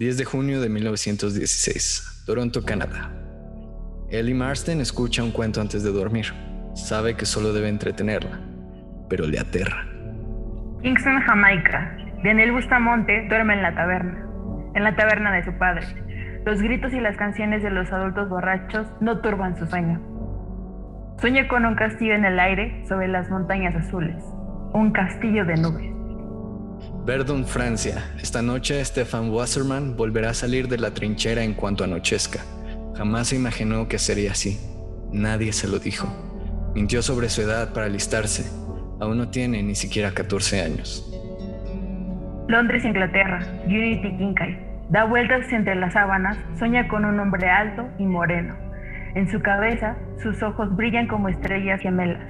10 de junio de 1916, Toronto, Canadá. Ellie Marston escucha un cuento antes de dormir. Sabe que solo debe entretenerla, pero le aterra. Kingston, Jamaica. Daniel Bustamonte duerme en la taberna, en la taberna de su padre. Los gritos y las canciones de los adultos borrachos no turban su sueño. Sueña con un castillo en el aire sobre las montañas azules, un castillo de nubes. Verdun, Francia. Esta noche Stefan Wasserman volverá a salir de la trinchera en cuanto anochezca. Jamás se imaginó que sería así. Nadie se lo dijo. Mintió sobre su edad para alistarse. Aún no tiene ni siquiera 14 años. Londres, Inglaterra. Unity Kincaid. Da vueltas entre las sábanas, sueña con un hombre alto y moreno. En su cabeza, sus ojos brillan como estrellas gemelas.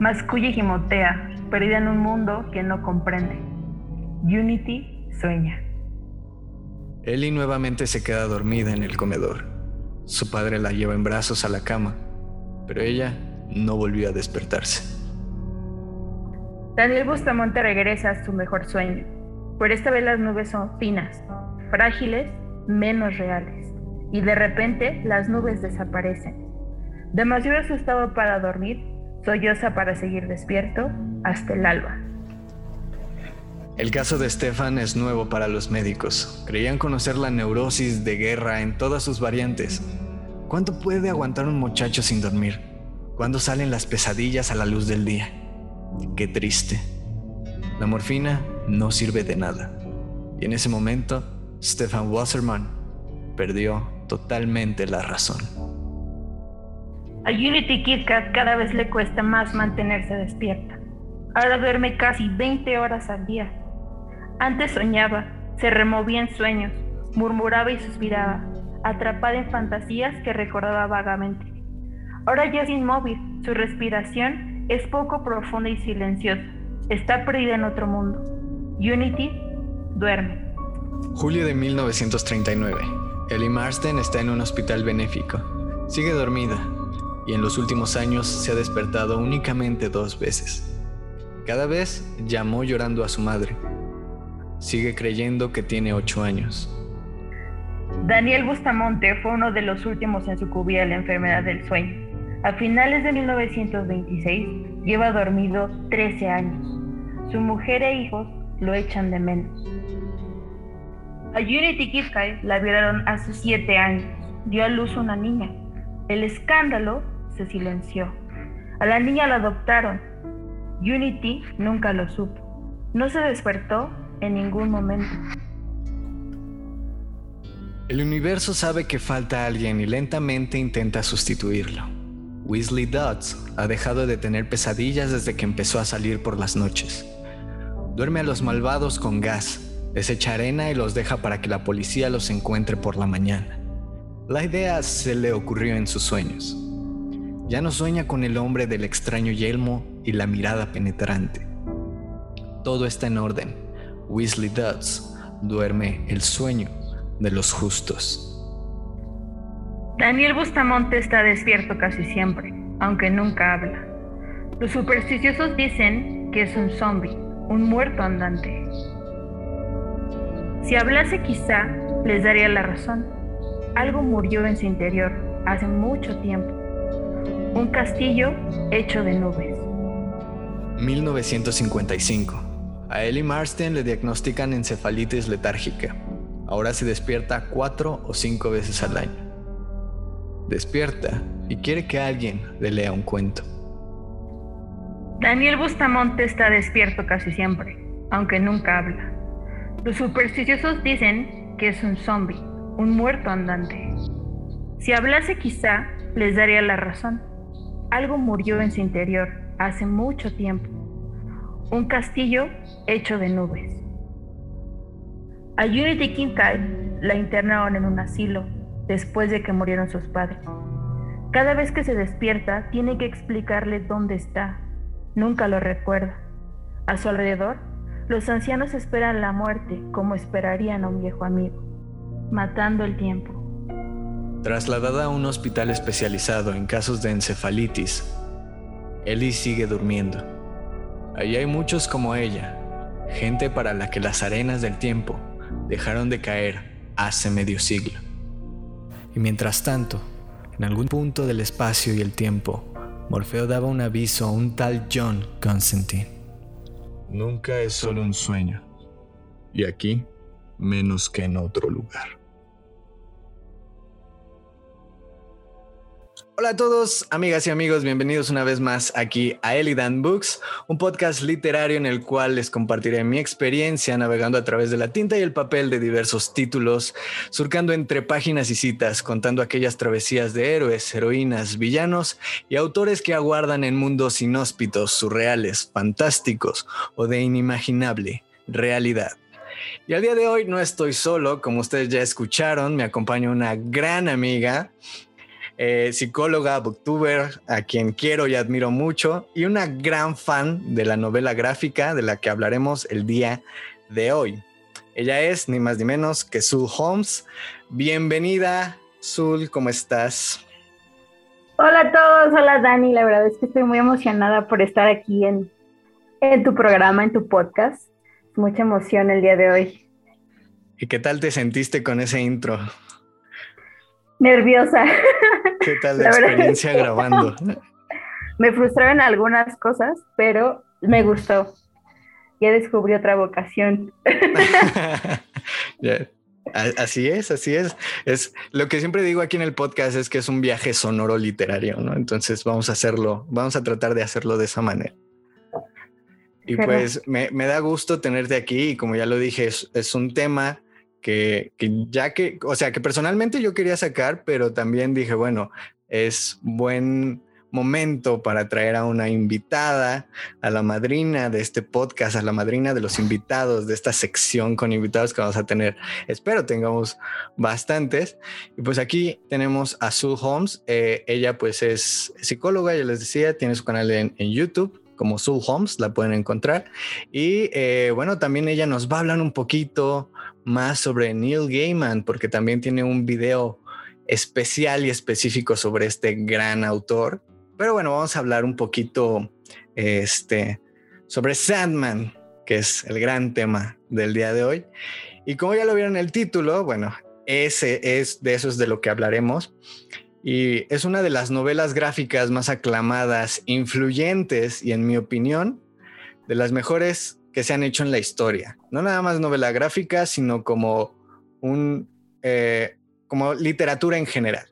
Masculla y gimotea, perdida en un mundo que no comprende. Unity sueña. Ellie nuevamente se queda dormida en el comedor. Su padre la lleva en brazos a la cama, pero ella no volvió a despertarse. Daniel Bustamonte regresa a su mejor sueño, pero esta vez las nubes son finas, frágiles, menos reales, y de repente las nubes desaparecen. Demasiado asustado para dormir, solloza para seguir despierto hasta el alba. El caso de Stefan es nuevo para los médicos. Creían conocer la neurosis de guerra en todas sus variantes. ¿Cuánto puede aguantar un muchacho sin dormir? ¿Cuándo salen las pesadillas a la luz del día? Qué triste. La morfina no sirve de nada. Y en ese momento, Stefan Wasserman perdió totalmente la razón. A Unity KitKat cada vez le cuesta más mantenerse despierta. Ahora duerme casi 20 horas al día. Antes soñaba, se removía en sueños, murmuraba y suspiraba, atrapada en fantasías que recordaba vagamente. Ahora ya es inmóvil, su respiración es poco profunda y silenciosa. Está perdida en otro mundo. Unity duerme. Julio de 1939. Ellie Marsden está en un hospital benéfico. Sigue dormida y en los últimos años se ha despertado únicamente dos veces. Cada vez llamó llorando a su madre. Sigue creyendo que tiene ocho años. Daniel Bustamonte fue uno de los últimos en sucumbir a la enfermedad del sueño. A finales de 1926 lleva dormido 13 años. Su mujer e hijos lo echan de menos. A Unity Kifkai la violaron hace 7 años. Dio a luz una niña. El escándalo se silenció. A la niña la adoptaron. Unity nunca lo supo. No se despertó en ningún momento. El universo sabe que falta alguien y lentamente intenta sustituirlo. Weasley Dodds ha dejado de tener pesadillas desde que empezó a salir por las noches. Duerme a los malvados con gas, les echa arena y los deja para que la policía los encuentre por la mañana. La idea se le ocurrió en sus sueños. Ya no sueña con el hombre del extraño yelmo y la mirada penetrante. Todo está en orden. Weasley Dodds duerme el sueño de los justos. Daniel Bustamonte está despierto casi siempre, aunque nunca habla. Los supersticiosos dicen que es un zombie, un muerto andante. Si hablase quizá, les daría la razón. Algo murió en su interior hace mucho tiempo. Un castillo hecho de nubes. 1955. A Ellie Marston le diagnostican encefalitis letárgica. Ahora se despierta cuatro o cinco veces al año. Despierta y quiere que alguien le lea un cuento. Daniel Bustamonte está despierto casi siempre, aunque nunca habla. Los supersticiosos dicen que es un zombie, un muerto andante. Si hablase quizá, les daría la razón. Algo murió en su interior hace mucho tiempo. Un castillo hecho de nubes. A Unity Kincaid la internaron en un asilo después de que murieron sus padres. Cada vez que se despierta, tiene que explicarle dónde está. Nunca lo recuerda. A su alrededor, los ancianos esperan la muerte como esperarían a un viejo amigo, matando el tiempo. Trasladada a un hospital especializado en casos de encefalitis, Ellie sigue durmiendo. Allí hay muchos como ella, gente para la que las arenas del tiempo dejaron de caer hace medio siglo. Y mientras tanto, en algún punto del espacio y el tiempo, Morfeo daba un aviso a un tal John Constantine. Nunca es solo un sueño. Y aquí, menos que en otro lugar. Hola a todos, amigas y amigos, bienvenidos una vez más aquí a Elidan Books, un podcast literario en el cual les compartiré mi experiencia navegando a través de la tinta y el papel de diversos títulos, surcando entre páginas y citas, contando aquellas travesías de héroes, heroínas, villanos y autores que aguardan en mundos inhóspitos, surreales, fantásticos o de inimaginable realidad. Y al día de hoy no estoy solo, como ustedes ya escucharon, me acompaña una gran amiga, eh, psicóloga, booktuber, a quien quiero y admiro mucho, y una gran fan de la novela gráfica de la que hablaremos el día de hoy. Ella es ni más ni menos que Sul Holmes. Bienvenida, Sul, ¿cómo estás? Hola a todos, hola Dani, la verdad es que estoy muy emocionada por estar aquí en, en tu programa, en tu podcast. Mucha emoción el día de hoy. ¿Y qué tal te sentiste con ese intro? nerviosa. ¿Qué tal la, experiencia grabando? Me frustraron algunas cosas, pero me gustó. Ya descubrí otra vocación. Así es, así es. Es lo que siempre digo aquí en el podcast es que es un viaje sonoro literario, ¿no? Entonces vamos a hacerlo, vamos a tratar de hacerlo de esa manera. Y pues me, da gusto tenerte aquí y como ya lo dije, es un tema que, ya que, o sea, que personalmente yo quería sacar, pero también dije, bueno, es buen momento para traer a una invitada, a la madrina de este podcast, a la madrina de los invitados de esta sección con invitados que vamos a tener. Espero tengamos bastantes. Y pues aquí tenemos a Sue Holmes. Eh, ella pues es psicóloga, ya les decía, tiene su canal en, en YouTube como Sue Holmes, la pueden encontrar. Y eh, bueno, también ella nos va a hablar un poquito más sobre Neil Gaiman, porque también tiene un video especial y específico sobre este gran autor. Pero bueno, vamos a hablar un poquito este, sobre Sandman, que es el gran tema del día de hoy. Y como ya lo vieron en el título, bueno, ese es de eso es de lo que hablaremos. Y es una de las novelas gráficas más aclamadas, influyentes y en mi opinión, de las mejores que se han hecho en la historia. No nada más novela gráfica, sino como un eh, como literatura en general.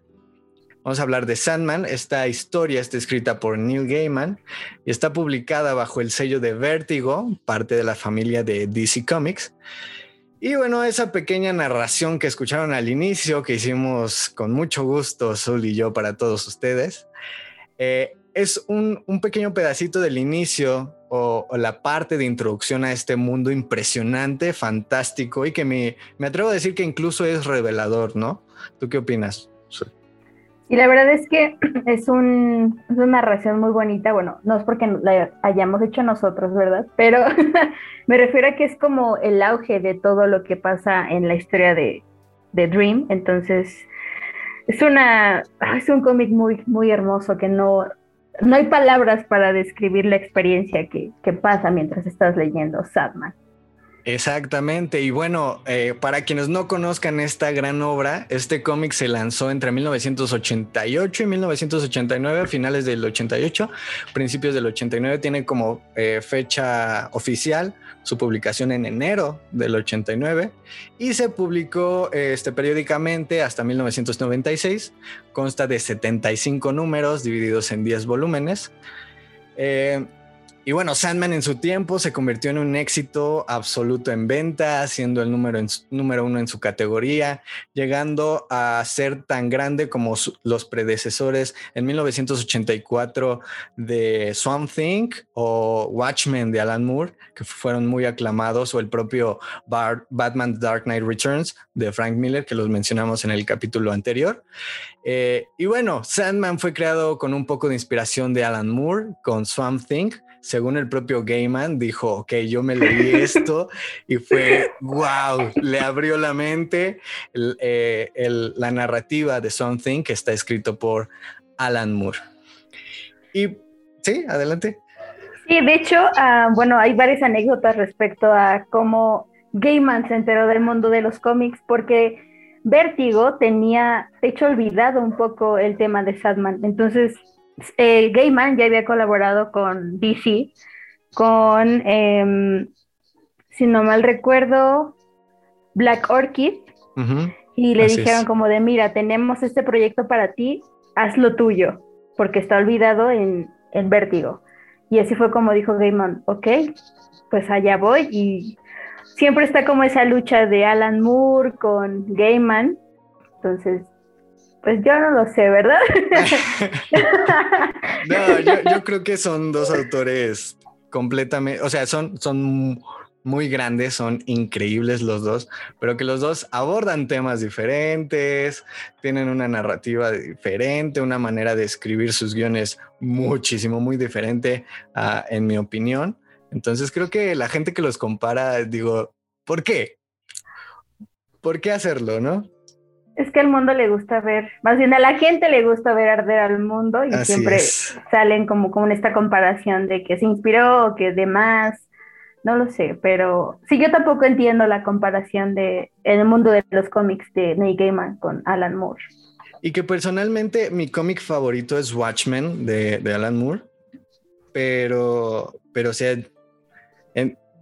Vamos a hablar de Sandman. Esta historia está escrita por Neil Gaiman y está publicada bajo el sello de Vértigo, parte de la familia de DC Comics. Y bueno, esa pequeña narración que escucharon al inicio, que hicimos con mucho gusto, Zul y yo, para todos ustedes, eh, es un, pequeño pedacito del inicio o, la parte de introducción a este mundo impresionante, fantástico y que me, me atrevo a decir que incluso es revelador, ¿no? ¿Tú qué opinas? Y la verdad es que es, un, una narración muy bonita. Bueno, no es porque la hayamos hecho nosotros, ¿verdad? Pero me refiero a que es como el auge de todo lo que pasa en la historia de, de Dream. Entonces, es una es un cómic muy, muy hermoso que no, no hay palabras para describir la experiencia que, que pasa mientras estás leyendo Sadman. Exactamente, y bueno, eh, para quienes no conozcan esta gran obra, este cómic se lanzó entre 1988 y 1989, finales del 88, principios del 89, tiene como eh, fecha oficial su publicación en enero del 89 y se publicó este, periódicamente hasta 1996, consta de 75 números divididos en 10 volúmenes. Eh, y bueno, Sandman en su tiempo se convirtió en un éxito absoluto en venta, siendo el número, número uno en su categoría, llegando a ser tan grande como los predecesores en 1984 de Swamp Thing o Watchmen de Alan Moore, que fueron muy aclamados, o el propio Batman Dark Knight Returns de Frank Miller, que los mencionamos en el capítulo anterior. Eh, y bueno, Sandman fue creado con un poco de inspiración de Alan Moore, con Swamp Thing según el propio Gaiman, dijo, ok, yo me leí esto y fue, wow, le abrió la mente eh, la narrativa de Something que está escrito por Alan Moore. Y sí, adelante. Sí, de hecho, ah, bueno, hay varias anécdotas respecto a cómo Gaiman se enteró del mundo de los cómics, porque Vértigo tenía, hecho, olvidado un poco el tema de Sadman. Entonces, el Gaiman ya había colaborado con DC, con, em, si no mal recuerdo, Black Orchid, y le dijeron como de, mira, tenemos este proyecto para ti, haz lo tuyo, porque está olvidado en, en Vértigo. Y así fue como dijo Gaiman, ok, pues allá voy y siempre está como esa lucha de Alan Moore con Gaiman. Entonces, pues yo no lo sé, ¿verdad? no, yo, creo que son dos autores completamente, o sea, son, son muy grandes, son increíbles los dos, pero que los dos abordan temas diferentes, tienen una narrativa diferente, una manera de escribir sus guiones muchísimo, muy diferente, ah, en mi opinión. Entonces creo que la gente que los compara, digo, ¿por qué? ¿Por qué hacerlo, no? Es que al mundo le gusta ver, más bien a la gente le gusta ver arder al mundo y siempre salen como con esta comparación de que se inspiró o que demás, no lo sé, pero sí yo tampoco entiendo la comparación de el mundo de los cómics de Neil Gaiman con Alan Moore. Y que personalmente mi cómic favorito es Watchmen de, de Alan Moore, pero, pero o sea,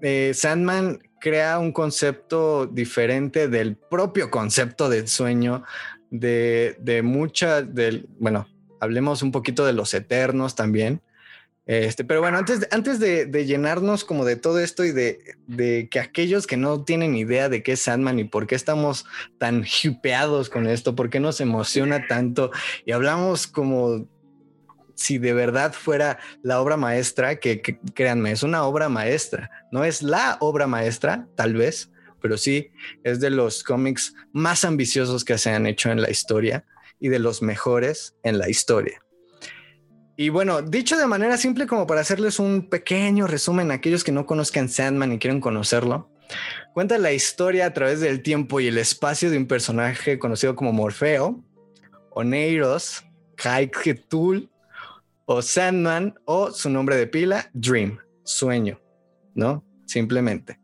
eh, Sandman crea un concepto diferente del propio concepto del sueño, de, de muchas, del, bueno, hablemos un poquito de los eternos también. Este, pero bueno, antes, de, antes de, llenarnos como de todo esto y de, de, que aquellos que no tienen idea de qué es Sandman y por qué estamos tan hipeados con esto, por qué nos emociona tanto y hablamos como si de verdad fuera la obra maestra, que, créanme, es una obra maestra, no es la obra maestra, tal vez, pero sí es de los cómics más ambiciosos que se han hecho en la historia y de los mejores en la historia. Y bueno, dicho de manera simple como para hacerles un pequeño resumen a aquellos que no conozcan Sandman y quieren conocerlo, cuenta la historia a través del tiempo y el espacio de un personaje conocido como Morfeo, Oneiros, Kaiketul o Sandman o su nombre de pila, Dream, sueño, ¿no? Simplemente.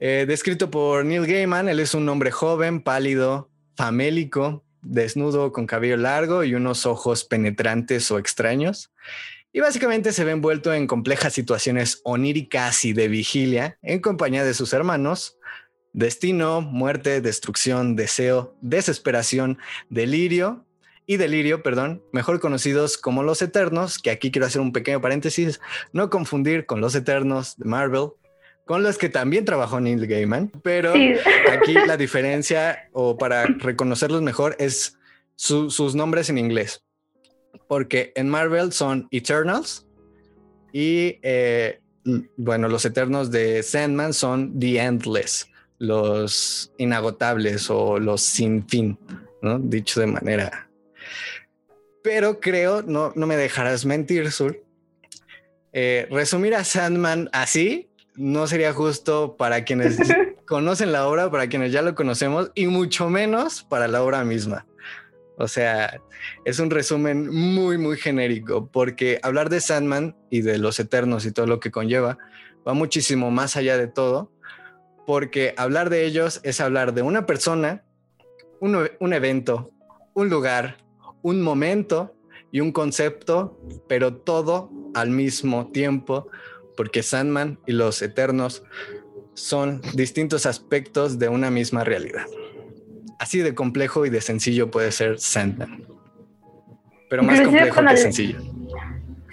Eh, descrito por Neil Gaiman, él es un hombre joven, pálido, famélico, desnudo, con cabello largo y unos ojos penetrantes o extraños. Y básicamente se ve envuelto en complejas situaciones oníricas y de vigilia en compañía de sus hermanos. Destino, muerte, destrucción, deseo, desesperación, delirio y Delirio, perdón, mejor conocidos como Los Eternos, que aquí quiero hacer un pequeño paréntesis, no confundir con Los Eternos de Marvel, con los que también trabajó Neil Gaiman, pero aquí la diferencia, o para reconocerlos mejor, es sus nombres en inglés, porque en Marvel son Eternals y, eh, bueno, los Eternos de Sandman son The Endless, los inagotables o los sin fin, ¿no? Dicho de manera pero creo, no, no me dejarás mentir, Sur. Eh, resumir a Sandman así no sería justo para quienes conocen la obra, para quienes ya lo conocemos, y mucho menos para la obra misma. O sea, es un resumen muy, muy genérico, porque hablar de Sandman y de los Eternos y todo lo que conlleva va muchísimo más allá de todo, porque hablar de ellos es hablar de una persona, un, un evento, un lugar, un momento y un concepto, pero todo al mismo tiempo, porque Sandman y los Eternos son distintos aspectos de una misma realidad. Así de complejo y de sencillo puede ser Sandman. Pero más complejo que sencillo.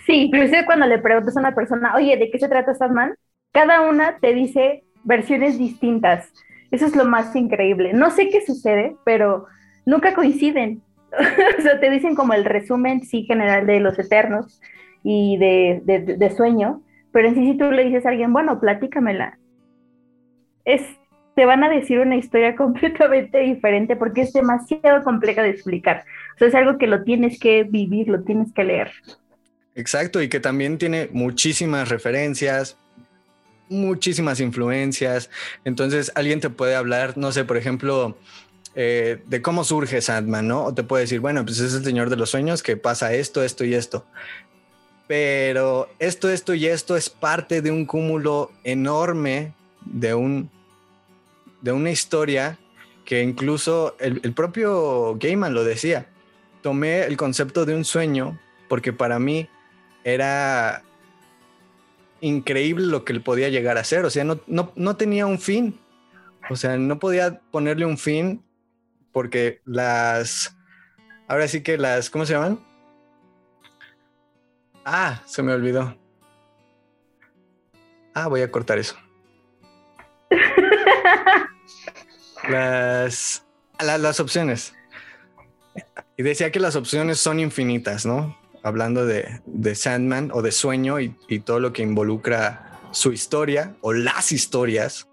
Sí, inclusive cuando le preguntas a una persona, oye, ¿de qué se trata Sandman? Cada una te dice versiones distintas. Eso es lo más increíble. No sé qué sucede, pero nunca coinciden. o sea, te dicen como el resumen, sí, general de los eternos y de, de, sueño, pero en sí si tú le dices a alguien, bueno, platícamela, es, te van a decir una historia completamente diferente porque es demasiado compleja de explicar. O sea, es algo que lo tienes que vivir, lo tienes que leer. Exacto, y que también tiene muchísimas referencias, muchísimas influencias. Entonces, alguien te puede hablar, no sé, por ejemplo, eh, de cómo surge Sandman, ¿no? O te puede decir, bueno, pues es el Señor de los Sueños que pasa esto, esto y esto. Pero esto, esto y esto es parte de un cúmulo enorme de, un, de una historia que incluso el, el propio Gaiman lo decía. Tomé el concepto de un sueño porque para mí era increíble lo que él podía llegar a ser. O sea, no, no, no tenía un fin. O sea, no podía ponerle un fin porque las... Ahora sí que las... ¿Cómo se llaman? Ah, se me olvidó. Ah, voy a cortar eso. las, las opciones. Y decía que las opciones son infinitas, ¿no? Hablando de, de Sandman o de sueño y, y, todo lo que involucra su historia o las historias,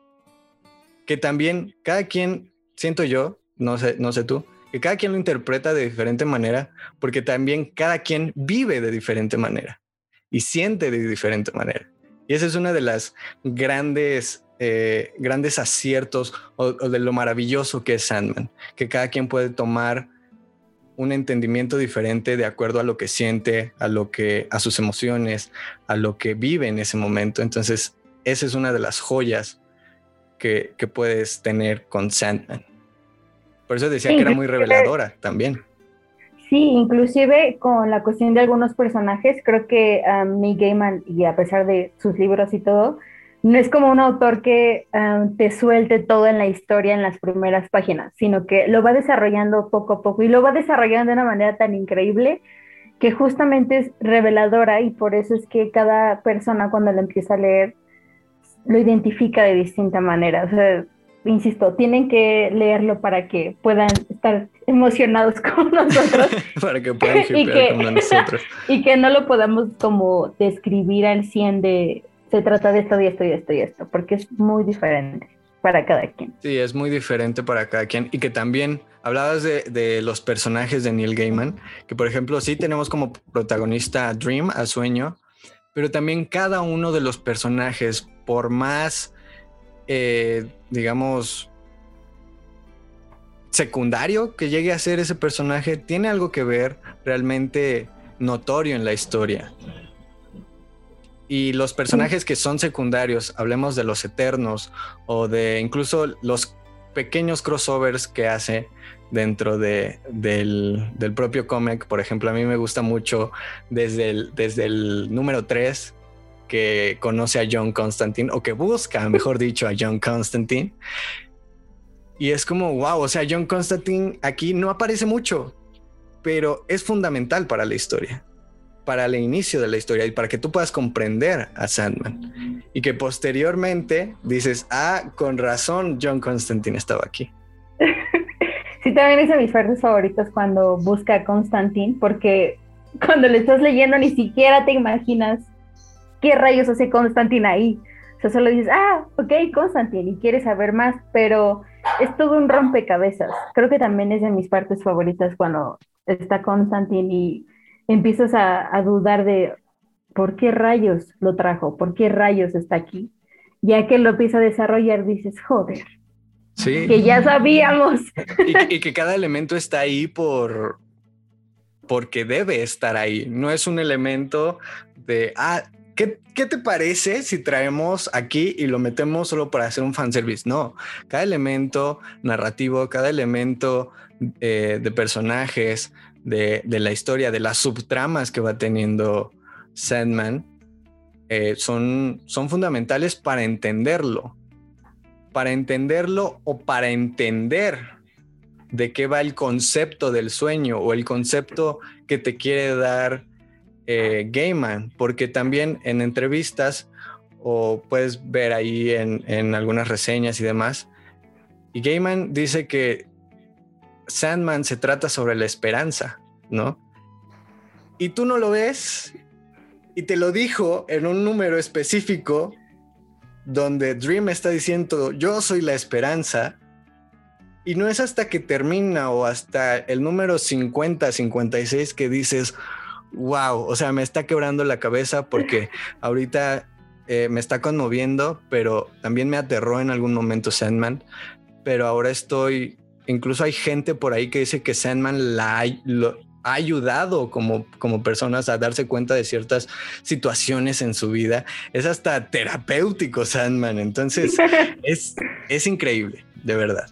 que también cada quien, siento yo, no sé, no sé tú, que cada quien lo interpreta de diferente manera, porque también cada quien vive de diferente manera y siente de diferente manera. Y esa es una de las grandes, eh, grandes aciertos o, de lo maravilloso que es Sandman, que cada quien puede tomar un entendimiento diferente de acuerdo a lo que siente, a lo que, a sus emociones, a lo que vive en ese momento. Entonces, esa es una de las joyas que, que puedes tener con Sandman. Por eso decía sí, que era muy reveladora también. Sí, inclusive con la cuestión de algunos personajes, creo que um, Neil Gaiman, y a pesar de sus libros y todo, no es como un autor que um, te suelte todo en la historia en las primeras páginas, sino que lo va desarrollando poco a poco y lo va desarrollando de una manera tan increíble que justamente es reveladora y por eso es que cada persona cuando lo empieza a leer lo identifica de distinta manera. O sea, insisto, tienen que leerlo para que puedan estar emocionados con nosotros. para que puedan y que, como nosotros. Y que no lo podamos como describir al 100 de se trata de esto y esto y esto y esto, porque es muy diferente para cada quien. Sí, es muy diferente para cada quien y que también hablabas de, de los personajes de Neil Gaiman, que por ejemplo sí tenemos como protagonista a Dream, a Sueño, pero también cada uno de los personajes, por más eh, digamos, secundario que llegue a ser ese personaje, tiene algo que ver realmente notorio en la historia. Y los personajes que son secundarios, hablemos de los eternos o de incluso los pequeños crossovers que hace dentro de, del, del, propio cómic. Por ejemplo, a mí me gusta mucho desde el, desde el número 3 que conoce a John Constantine o que busca, mejor dicho, a John Constantine. Y es como, wow, o sea, John Constantine aquí no aparece mucho, pero es fundamental para la historia, para el inicio de la historia y para que tú puedas comprender a Sandman. Y que posteriormente dices, ah, con razón John Constantine estaba aquí. Sí, también es de mis partes favoritas cuando busca a Constantine, porque cuando le estás leyendo ni siquiera te imaginas ¿qué rayos hace Constantine ahí? O sea, solo dices, ah, ok, Constantine, y quieres saber más, pero es todo un rompecabezas. Creo que también es de mis partes favoritas cuando está Constantine y empiezas a, a dudar de por qué rayos lo trajo, por qué rayos está aquí. Ya que lo empieza a desarrollar, dices, joder, Sí. Que ya sabíamos. Y, y, que cada elemento está ahí por porque debe estar ahí. No es un elemento de, ah, ¿Qué, ¿qué, te parece si traemos aquí y lo metemos solo para hacer un fanservice? No, cada elemento narrativo, cada elemento eh, de personajes, de, de, la historia, de las subtramas que va teniendo Sandman, eh, son, son fundamentales para entenderlo. Para entenderlo o para entender de qué va el concepto del sueño o el concepto que te quiere dar eh, porque también en entrevistas o puedes ver ahí en, en algunas reseñas y demás, y Gaiman dice que Sandman se trata sobre la esperanza, ¿no? Y tú no lo ves y te lo dijo en un número específico donde Dream está diciendo yo soy la esperanza y no es hasta que termina o hasta el número 50, 56 que dices, wow, o sea, me está quebrando la cabeza porque ahorita eh, me está conmoviendo, pero también me aterró en algún momento Sandman, pero ahora estoy, incluso hay gente por ahí que dice que Sandman la ha, lo, ha ayudado como, como personas a darse cuenta de ciertas situaciones en su vida. Es hasta terapéutico Sandman, entonces es, es increíble, de verdad.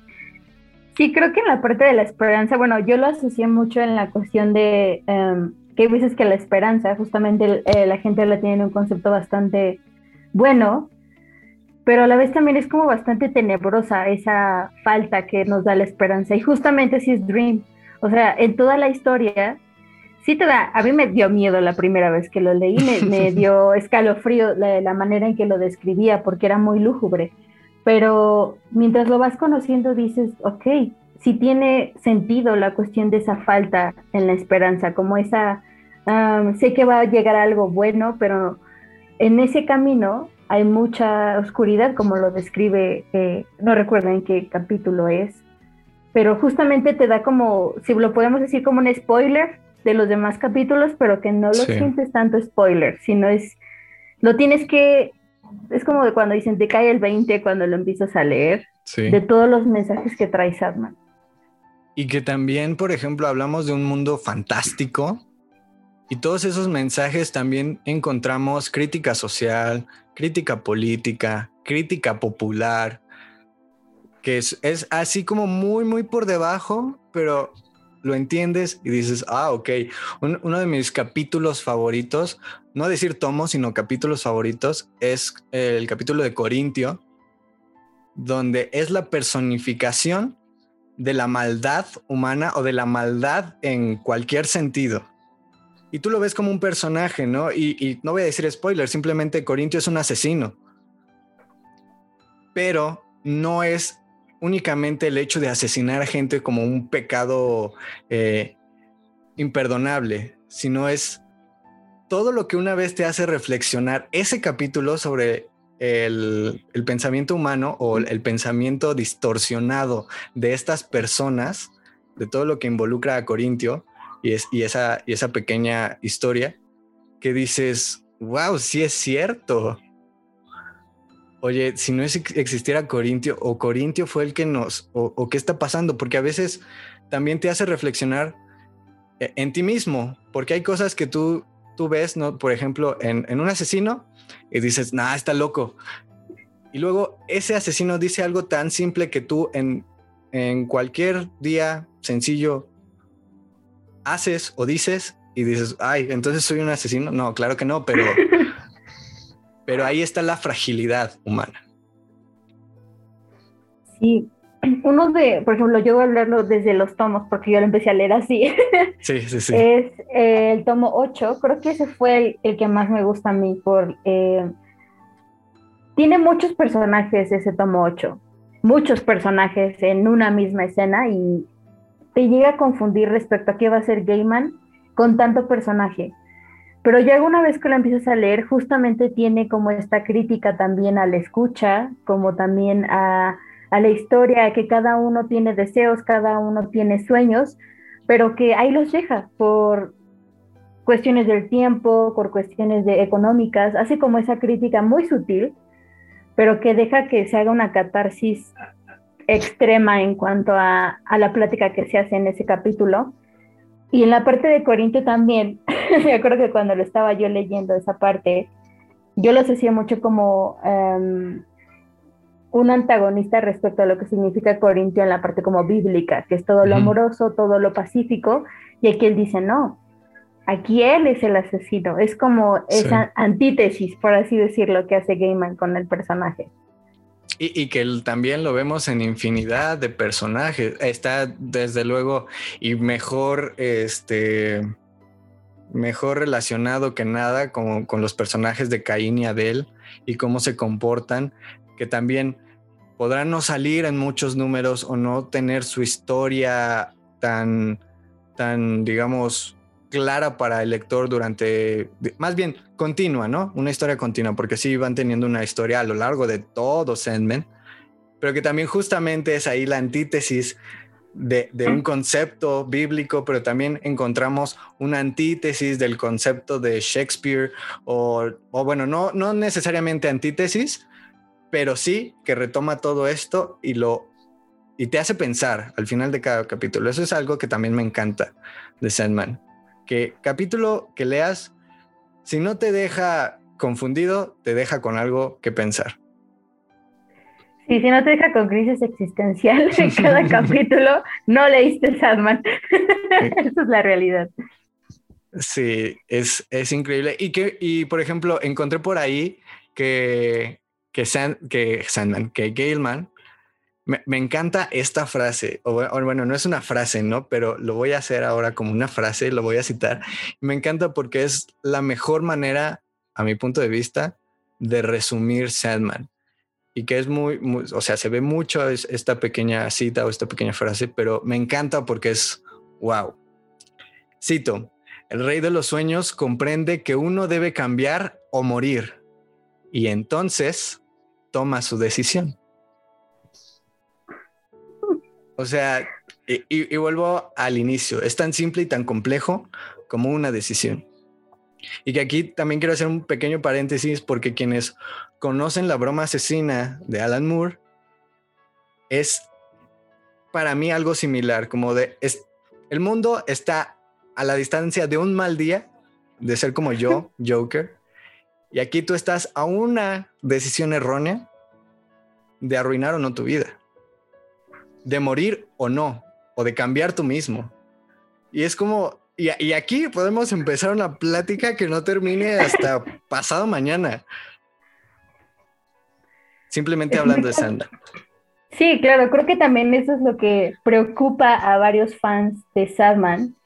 Sí, creo que en la parte de la esperanza, bueno, yo lo asocié mucho en la cuestión de em, que hay veces que la esperanza, justamente eh, la gente la tiene un concepto bastante bueno, pero a la vez también es como bastante tenebrosa esa falta que nos da la esperanza. Y justamente si es Dream, o sea, en toda la historia, sí te da, a mí me dio miedo la primera vez que lo leí, me, dio escalofrío la, la manera en que lo describía, porque era muy lúgubre pero mientras lo vas conociendo dices, ok, sí tiene sentido la cuestión de esa falta en la esperanza, como esa, sé que va a llegar algo bueno, pero en ese camino hay mucha oscuridad, como lo describe, eh, no recuerdo en qué capítulo es, pero justamente te da como, si lo podemos decir como un spoiler de los demás capítulos, pero que no lo sientes tanto spoiler, sino es, lo tienes que es como de cuando dicen te cae el 20 cuando lo empiezas a leer, de todos los mensajes que trae Sadman. Y que también, por ejemplo, hablamos de un mundo fantástico y todos esos mensajes también encontramos crítica social, crítica política, crítica popular, que es, es así como muy, muy por debajo, pero lo entiendes y dices, ah, ok, uno de mis capítulos favoritos, no decir tomos, sino capítulos favoritos, es el capítulo de Corintio, donde es la personificación de la maldad humana o de la maldad en cualquier sentido. Y tú lo ves como un personaje, ¿no? Y, no voy a decir spoiler, simplemente Corintio es un asesino. Pero no es únicamente el hecho de asesinar a gente como un pecado eh, imperdonable, sino es todo lo que una vez te hace reflexionar ese capítulo sobre el, pensamiento humano o el, pensamiento distorsionado de estas personas, de todo lo que involucra a Corintio y, es, y, esa, y esa pequeña historia, que dices, wow, sí es cierto oye, si no existiera Corintio o Corintio fue el que nos, o, qué está pasando, porque a veces también te hace reflexionar eh, en ti mismo, porque hay cosas que tú, tú ves, ¿no? Por ejemplo, en, un asesino y dices, nah, está loco. Y luego ese asesino dice algo tan simple que tú en, en cualquier día sencillo haces o dices y dices, ay, entonces soy un asesino. No, claro que no, pero Pero ahí está la fragilidad humana. Sí, uno de, por ejemplo, yo voy a hablarlo desde los tomos, porque yo lo empecé a leer así. Sí, sí, sí. Es eh, el tomo 8, creo que ese fue el, que más me gusta a mí, por, eh, tiene muchos personajes ese tomo 8, muchos personajes en una misma escena y te llega a confundir respecto a qué va a ser Gaiman con tanto personaje. Pero ya alguna vez que lo empiezas a leer, justamente tiene como esta crítica también a la escucha, como también a, la historia, que cada uno tiene deseos, cada uno tiene sueños, pero que ahí los deja por cuestiones del tiempo, por cuestiones de económicas, hace como esa crítica muy sutil, pero que deja que se haga una catarsis extrema en cuanto a, a la plática que se hace en ese capítulo. Y en la parte de Corinto también, me acuerdo que cuando lo estaba yo leyendo esa parte, yo lo hacía mucho como em, un antagonista respecto a lo que significa Corintio en la parte como bíblica, que es todo lo amoroso, todo lo pacífico, y aquí él dice, no, aquí él es el asesino, es como esa antítesis, por así decirlo, que hace Gaiman con el personaje. Y, que también lo vemos en infinidad de personajes. Está desde luego y mejor, este, mejor relacionado que nada con, con los personajes de Caín y Adel y cómo se comportan, que también podrán no salir en muchos números o no tener su historia tan, tan, digamos, clara para el lector durante, más bien continua, ¿no? Una historia continua, porque sí van teniendo una historia a lo largo de todo Sandman, pero que también justamente es ahí la antítesis de, un concepto bíblico, pero también encontramos una antítesis del concepto de Shakespeare, o, o bueno, no, no necesariamente antítesis, pero sí que retoma todo esto y lo y te hace pensar al final de cada capítulo. Eso es algo que también me encanta de Sandman que capítulo que leas, si no te deja confundido, te deja con algo que pensar. Sí, si no te deja con crisis existencial en cada capítulo, no leíste Sandman. Esa es la realidad. Sí, es, es increíble. Y que, y por ejemplo, encontré por ahí que, que, que Sandman, que Galeman, me, encanta esta frase, o, bueno, no es una frase, ¿no? Pero lo voy a hacer ahora como una frase, lo voy a citar. Me encanta porque es la mejor manera, a mi punto de vista, de resumir Sandman. Y que es muy, o sea, se ve mucho esta pequeña cita o esta pequeña frase, pero me encanta porque es wow. Cito, el rey de los sueños comprende que uno debe cambiar o morir y entonces toma su decisión. O sea, y, vuelvo al inicio, es tan simple y tan complejo como una decisión. Y que aquí también quiero hacer un pequeño paréntesis porque quienes conocen la broma asesina de Alan Moore es para mí algo similar, como de es, el mundo está a la distancia de un mal día de ser como yo, Joker, y aquí tú estás a una decisión errónea de arruinar o no tu vida, de morir o no, o de cambiar tú mismo. Y es como, y, aquí podemos empezar una plática que no termine hasta pasado mañana. Simplemente hablando de Sandra. Sí, claro, creo que también eso es lo que preocupa a varios fans de Sandman,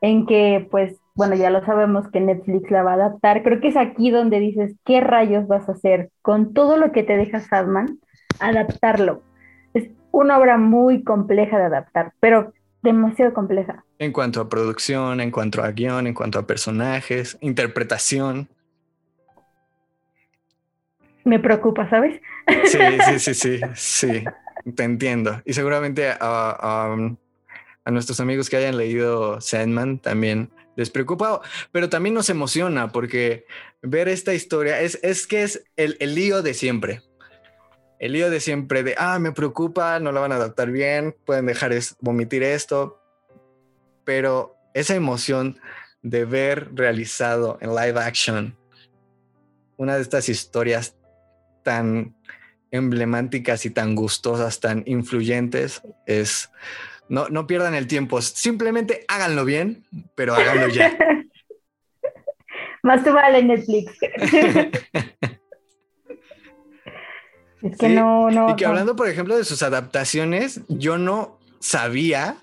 en que pues bueno, ya lo sabemos que Netflix la va a adaptar. Creo que es aquí donde dices, ¿qué rayos vas a hacer con todo lo que te deja Sadman? Adaptarlo. Es una obra muy compleja de adaptar, pero demasiado compleja. En cuanto a producción, en cuanto a guion, en cuanto a personajes, interpretación. Me preocupa, ¿sabes? Sí, sí, sí, sí, sí, te entiendo. Y seguramente a, a nuestros amigos que hayan leído Sandman también les preocupa, pero también nos emociona porque ver esta historia es, es que es el, el lío de siempre. El lío de siempre de, ah, me preocupa, no la van a adaptar bien, pueden dejar es, vomitar esto, pero esa emoción de ver realizado en live action una de estas historias tan emblemáticas y tan gustosas, tan influyentes, es no, no pierdan el tiempo. Simplemente háganlo bien, pero háganlo ya. Más te vale Netflix. es que no, no. Y que hablando, por ejemplo, de sus adaptaciones, yo no sabía,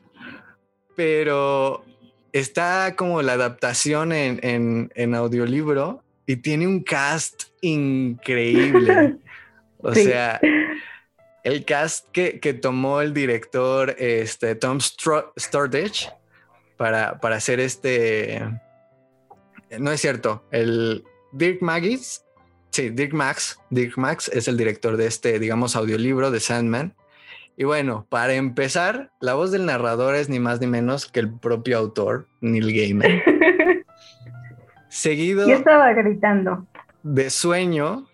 pero está como la adaptación en, en, audiolibro y tiene un cast increíble. O sea, el cast que, tomó el director este, Tom Stordich para, para hacer este. No es cierto, el Dirk Maggis, sí, Dirk Max, Dirk Max es el director de este, digamos, audiolibro de Sandman. Y bueno, para empezar, la voz del narrador es ni más ni menos que el propio autor, Neil Gaiman. Seguido. Yo estaba gritando. De sueño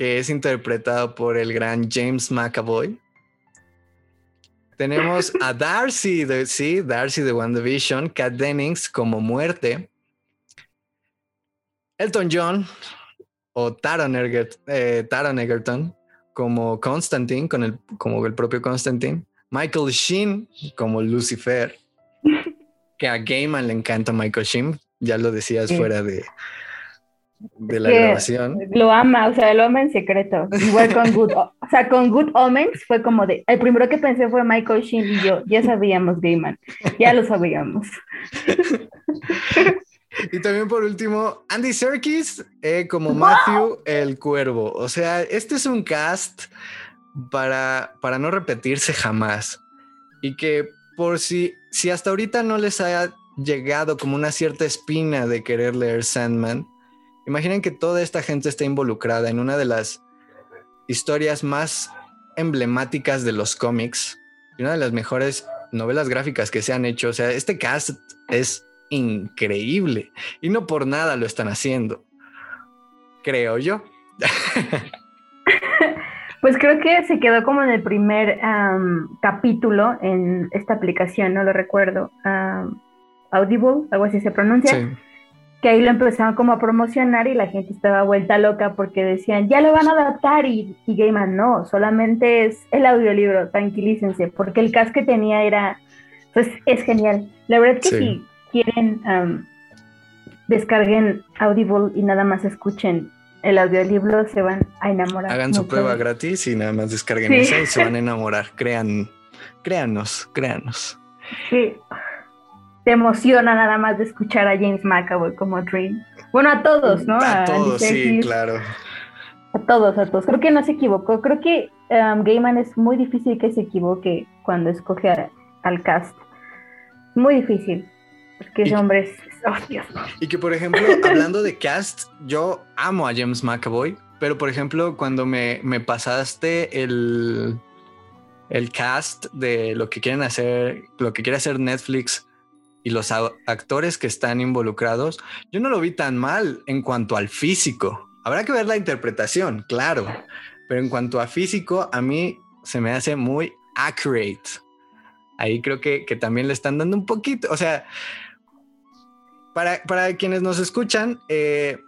que es interpretado por el gran James McAvoy. Tenemos a Darcy, de, sí, Darcy de WandaVision, Kat Dennings como muerte, Elton John o Taron, eh, Egerton como Constantine, con el, como el propio Constantine, Michael Sheen como Lucifer, que a Gaiman le encanta Michael Sheen, ya lo decías fuera de, de la grabación. Lo ama, o sea, lo ama en secreto. Igual con Good, o sea, con Good Omens fue como de, el primero que pensé fue Michael Sheen y yo, ya sabíamos Gaiman, ya lo sabíamos. Y también por último, Andy Serkis eh, como Matthew el Cuervo. O sea, este es un cast para, para no repetirse jamás. Y que por si, si hasta ahorita no les haya llegado como una cierta espina de querer leer Sandman, Imaginen que toda esta gente está involucrada en una de las historias más emblemáticas de los cómics y una de las mejores novelas gráficas que se han hecho. O sea, este cast es increíble y no por nada lo están haciendo, creo yo. Pues creo que se quedó como en el primer capítulo en esta aplicación, no lo recuerdo. Audible, algo así se pronuncia. Que ahí lo empezaron como a promocionar y la gente estaba vuelta loca porque decían, ya lo van a adaptar y, y Gaiman no, solamente es el audiolibro, tranquilícense, porque el cast que tenía era, pues es genial. La verdad es que si quieren, descarguen Audible y nada más escuchen el audiolibro, se van a enamorar. Hagan su prueba gratis y nada más descarguen eso y se van a enamorar. Crean, créanos, créanos. Sí te emociona nada más de escuchar a James McAvoy como Dream. Bueno, a todos, ¿no? A, todos, sí, claro. A todos, a todos. Creo que no se equivocó. Creo que um, Gaiman es muy difícil que se equivoque cuando escoge al cast. Muy difícil. Porque ese hombre es... Oh, Dios. Y que, por ejemplo, hablando de cast, yo amo a James McAvoy, pero, por ejemplo, cuando me, me pasaste el, el cast de lo que quieren hacer, lo que quiere hacer Netflix y los actores que están involucrados, yo no lo vi tan mal en cuanto al físico. Habrá que ver la interpretación, claro, pero en cuanto a físico, a mí se me hace muy accurate. Ahí creo que, también le están dando un poquito, o sea, para, para quienes nos escuchan, eh,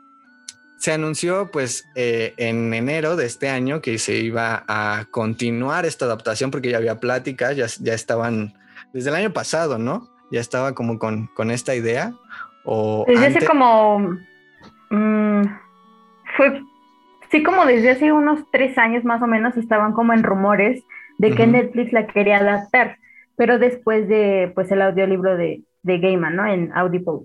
se anunció pues eh, en enero de este año que se iba a continuar esta adaptación porque ya había pláticas, ya, ya estaban desde el año pasado, ¿no? Ya estaba como con, esta idea? O desde hace como... Mm, fue... Sí, como desde hace unos tres años más o menos estaban como en rumores de que Netflix la quería adaptar, pero después de pues el audiolibro de, de Gaiman, ¿no? En Audible.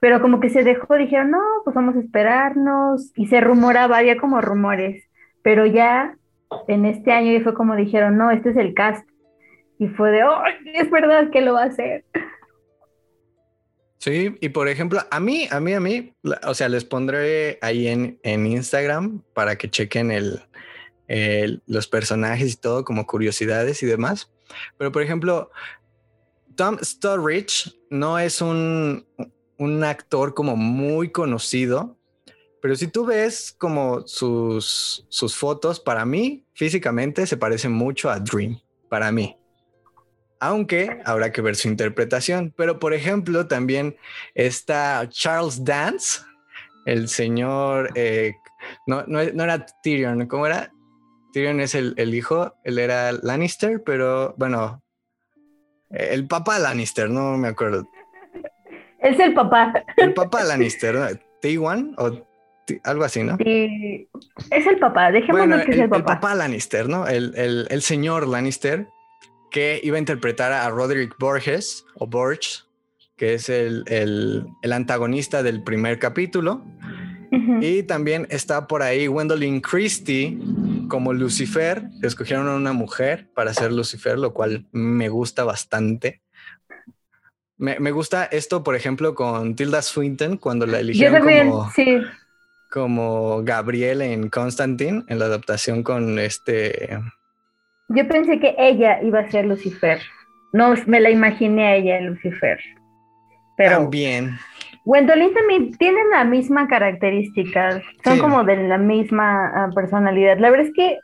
Pero como que se dejó, dijeron, no, pues vamos a esperarnos, y se rumoraba, había como rumores, pero ya en este año fue como dijeron, no, este es el cast, y fue de, oh, es verdad que lo va a hacer. Sí, y por ejemplo, a mí, a mí, a mí, o sea, les pondré ahí en, en Instagram para que chequen el, los personajes y todo como curiosidades y demás. Pero por ejemplo, Tom Sturridge no es un, un actor como muy conocido, pero si tú ves como sus, sus fotos, para mí físicamente se parece mucho a Dream, para mí aunque habrá que ver su interpretación. Pero, por ejemplo, también está Charles Dance, el señor, eh, no, no, era Tyrion, ¿cómo era? Tyrion es el, hijo, él era Lannister, pero bueno, el papá Lannister, no me acuerdo. Es el papá. El papá Lannister, ¿no? T1 o algo así, ¿no? Sí, es el papá, dejémonos que es el papá. El papá Lannister, ¿no? El, el señor Lannister que iba a interpretar a Roderick Borges o Borges, que es el, antagonista del primer capítulo. Y también está por ahí Gwendolyn Christie como Lucifer. Escogieron a una mujer para ser Lucifer, lo cual me gusta bastante. Me, gusta esto, por ejemplo, con Tilda Swinton, cuando la eligieron como, como Gabriel en Constantine, en la adaptación con este yo pensé que ella iba a ser Lucifer. No me la imaginé a ella Lucifer. Pero también. Gwendolyn también tienen la misma característica, son como de la misma ah, personalidad. La verdad es que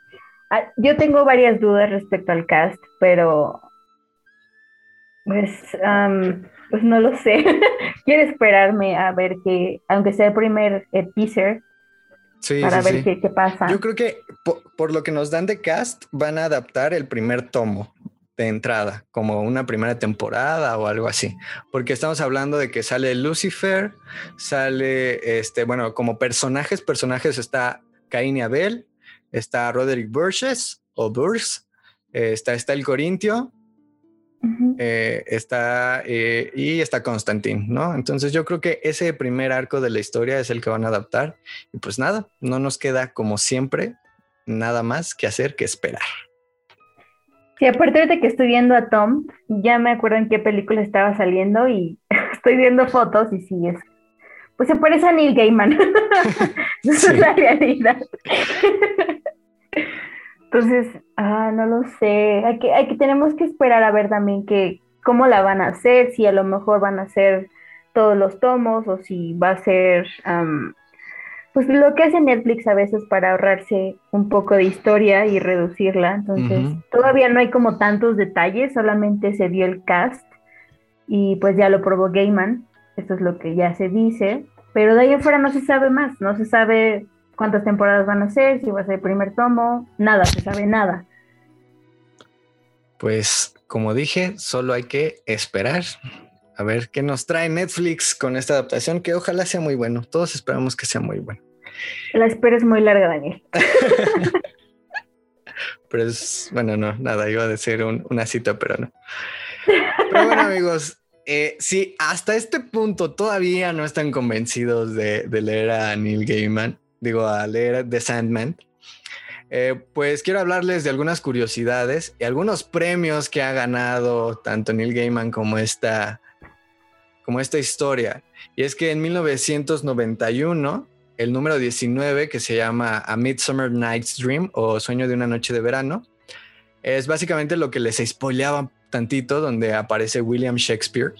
ah, yo tengo varias dudas respecto al cast, pero pues, pues no lo sé. Quiero esperarme a ver que, aunque sea el primer teaser, para ver Qué, pasa. Yo creo que por, lo que nos dan de cast, van a adaptar el primer tomo de entrada, como una primera temporada o algo así. Porque estamos hablando de que sale Lucifer, sale, este, bueno, como personajes, personajes está Caín y Abel, está Roderick Burgess o Burrs, está, está el Corintio, eh, está eh, y está Constantine, ¿no? Entonces yo creo que ese primer arco de la historia es el que van a adaptar y pues nada, no nos queda como siempre nada más que hacer que esperar. Sí, aparte de que estoy viendo a Tom, ya me acuerdo en qué película estaba saliendo y estoy viendo fotos y sí es, pues se parece a Neil Gaiman. Esa es la realidad. Entonces, ah, no lo sé. Hay que, hay que, tenemos que esperar a ver también que, cómo la van a hacer, si a lo mejor van a hacer todos los tomos o si va a ser pues lo que hace Netflix a veces para ahorrarse un poco de historia y reducirla. Entonces, todavía no hay como tantos detalles, solamente se vio el cast y pues ya lo probó Gaiman. Esto es lo que ya se dice. Pero de ahí afuera no se sabe más, no se sabe cuántas temporadas van a ser, si va a ser el primer tomo, nada, se sabe nada. Pues como dije, solo hay que esperar a ver qué nos trae Netflix con esta adaptación, que ojalá sea muy bueno. Todos esperamos que sea muy bueno. La espera es muy larga, Daniel. pero es, bueno, no, nada, iba a decir una cita, pero no. Pero bueno, amigos, eh, si hasta este punto todavía no están convencidos de, leer a Neil Gaiman, digo, a leer The Sandman, eh, pues quiero hablarles de algunas curiosidades y algunos premios que ha ganado tanto Neil Gaiman como esta, como esta historia. Y es que en 1991, el número 19, que se llama A Midsummer Night's Dream o Sueño de una Noche de Verano, es básicamente lo que les spoileaba tantito, donde aparece William Shakespeare.